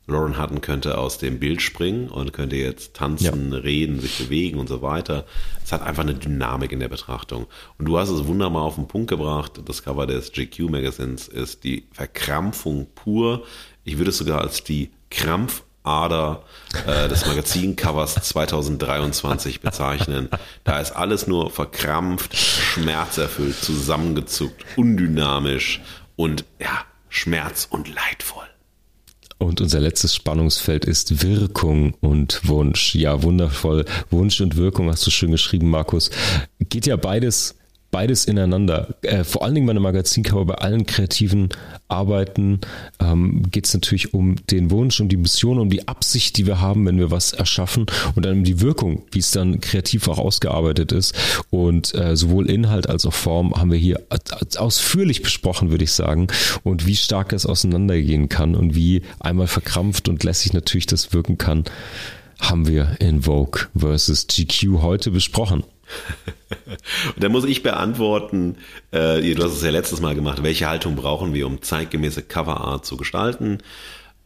Lauren Hutton könnte aus dem Bild springen und könnte jetzt tanzen, ja. reden, sich bewegen und so weiter. Es hat einfach eine Dynamik in der Betrachtung. Und du hast es wunderbar auf den Punkt gebracht. Das Cover des GQ Magazins ist die Verkrampfung pur. Ich würde es sogar als die Krampfader äh, des Magazincovers 2023 bezeichnen. Da ist alles nur verkrampft, schmerzerfüllt, zusammengezuckt, undynamisch und ja, schmerz- und leidvoll. Und unser letztes Spannungsfeld ist Wirkung und Wunsch. Ja, wundervoll. Wunsch und Wirkung hast du schön geschrieben, Markus. Geht ja beides beides ineinander. Äh, vor allen Dingen bei einem Magazincover, bei allen kreativen Arbeiten ähm, geht es natürlich um den Wunsch, um die Mission, um die Absicht, die wir haben, wenn wir was erschaffen und dann um die Wirkung, wie es dann kreativ auch ausgearbeitet ist. Und äh, sowohl Inhalt als auch Form haben wir hier ausführlich besprochen, würde ich sagen. Und wie stark es auseinandergehen kann und wie einmal verkrampft und lässig natürlich das wirken kann, haben wir in Vogue versus GQ heute besprochen. Und da muss ich beantworten, äh, du hast es ja letztes Mal gemacht, welche Haltung brauchen wir, um zeitgemäße Coverart zu gestalten?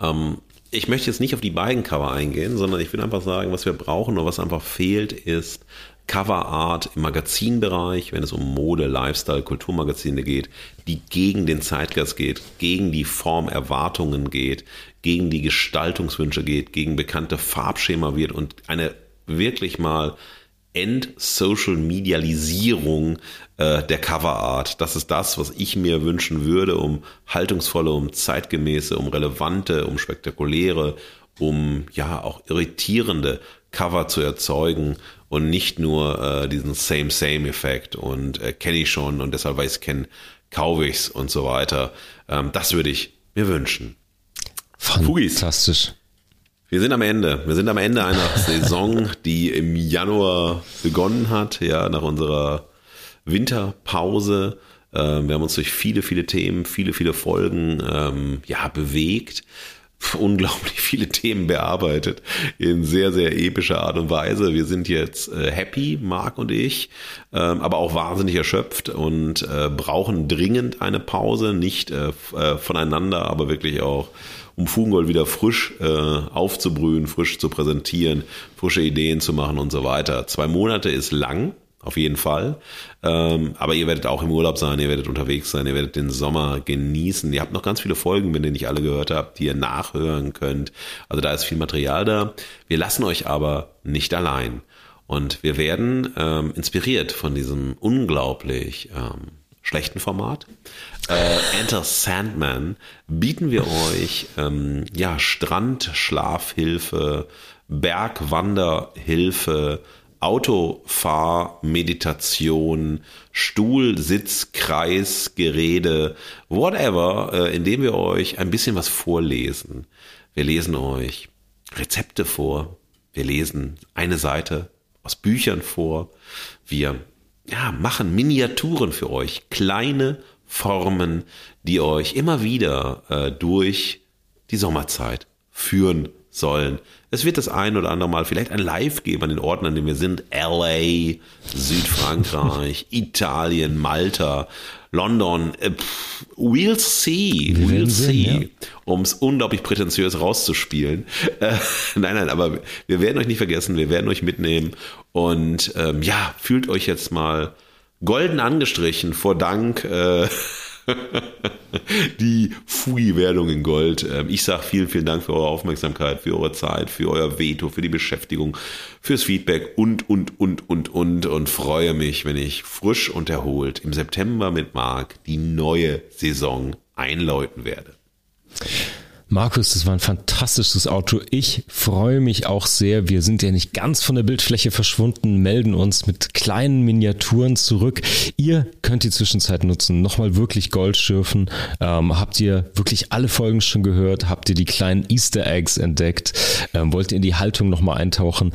Ähm, ich möchte jetzt nicht auf die beiden Cover eingehen, sondern ich will einfach sagen, was wir brauchen und was einfach fehlt, ist Coverart im Magazinbereich, wenn es um Mode, Lifestyle, Kulturmagazine geht, die gegen den Zeitgeist geht, gegen die Formerwartungen geht, gegen die Gestaltungswünsche geht, gegen bekannte Farbschema wird und eine wirklich mal End-Social-Medialisierung äh, der Coverart. Das ist das, was ich mir wünschen würde, um haltungsvolle, um zeitgemäße, um relevante, um spektakuläre, um ja auch irritierende Cover zu erzeugen und nicht nur äh, diesen Same-Same-Effekt und äh, kenne ich schon und deshalb weiß ich kenne, kaufe ich's und so weiter. Ähm, das würde ich mir wünschen. Fantastisch. Wir sind am Ende. Wir sind am Ende einer Saison, die im Januar begonnen hat, ja, nach unserer Winterpause. Ähm, wir haben uns durch viele, viele Themen, viele, viele Folgen, ähm, ja, bewegt. Unglaublich viele Themen bearbeitet in sehr, sehr epischer Art und Weise. Wir sind jetzt äh, happy, Marc und ich, ähm, aber auch wahnsinnig erschöpft und äh, brauchen dringend eine Pause, nicht äh, voneinander, aber wirklich auch um Fugengold wieder frisch äh, aufzubrühen, frisch zu präsentieren, frische Ideen zu machen und so weiter. Zwei Monate ist lang, auf jeden Fall. Ähm, aber ihr werdet auch im Urlaub sein, ihr werdet unterwegs sein, ihr werdet den Sommer genießen. Ihr habt noch ganz viele Folgen, wenn ihr nicht alle gehört habt, die ihr nachhören könnt. Also da ist viel Material da. Wir lassen euch aber nicht allein. Und wir werden ähm, inspiriert von diesem unglaublich ähm, schlechten Format. Äh, Enter Sandman bieten wir euch ähm, ja Strandschlafhilfe, Bergwanderhilfe, Autofahrmeditation, Stuhlsitzkreis, Gerede, whatever, äh, indem wir euch ein bisschen was vorlesen. Wir lesen euch Rezepte vor, wir lesen eine Seite aus Büchern vor, wir ja, machen Miniaturen für euch, kleine Formen, die euch immer wieder äh, durch die Sommerzeit führen sollen. Es wird das ein oder andere Mal vielleicht ein Live geben an den Orten, an denen wir sind. LA, Südfrankreich, Italien, Malta, London. Äh, we'll see, we'll see. Ja. Um es unglaublich prätentiös rauszuspielen. Äh, nein, nein, aber wir werden euch nicht vergessen, wir werden euch mitnehmen. Und ähm, ja, fühlt euch jetzt mal golden angestrichen vor Dank. Äh, die Fui-Werdung in Gold. Ähm, ich sage vielen, vielen Dank für eure Aufmerksamkeit, für eure Zeit, für euer Veto, für die Beschäftigung, fürs Feedback und, und, und, und, und und freue mich, wenn ich frisch und erholt im September mit Marc die neue Saison einläuten werde. Markus, das war ein fantastisches Auto. Ich freue mich auch sehr. Wir sind ja nicht ganz von der Bildfläche verschwunden, melden uns mit kleinen Miniaturen zurück. Ihr könnt die Zwischenzeit nutzen, nochmal wirklich Gold schürfen. Ähm, habt ihr wirklich alle Folgen schon gehört? Habt ihr die kleinen Easter Eggs entdeckt? Ähm, wollt ihr in die Haltung nochmal eintauchen?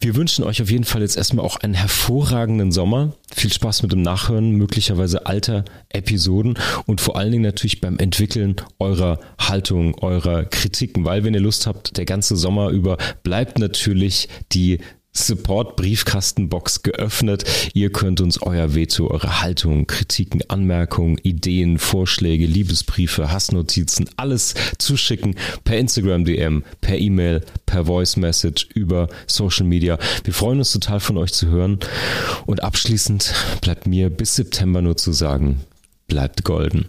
Wir wünschen euch auf jeden Fall jetzt erstmal auch einen hervorragenden Sommer. Viel Spaß mit dem Nachhören, möglicherweise alter Episoden und vor allen Dingen natürlich beim Entwickeln eurer Haltung, eurer Kritiken, weil wenn ihr Lust habt, der ganze Sommer über bleibt natürlich die Support-Briefkastenbox geöffnet. Ihr könnt uns euer Veto, eure Haltung, Kritiken, Anmerkungen, Ideen, Vorschläge, Liebesbriefe, Hassnotizen, alles zuschicken per Instagram DM, per E-Mail, per Voice Message, über Social Media. Wir freuen uns total von euch zu hören. Und abschließend bleibt mir bis September nur zu sagen, bleibt golden.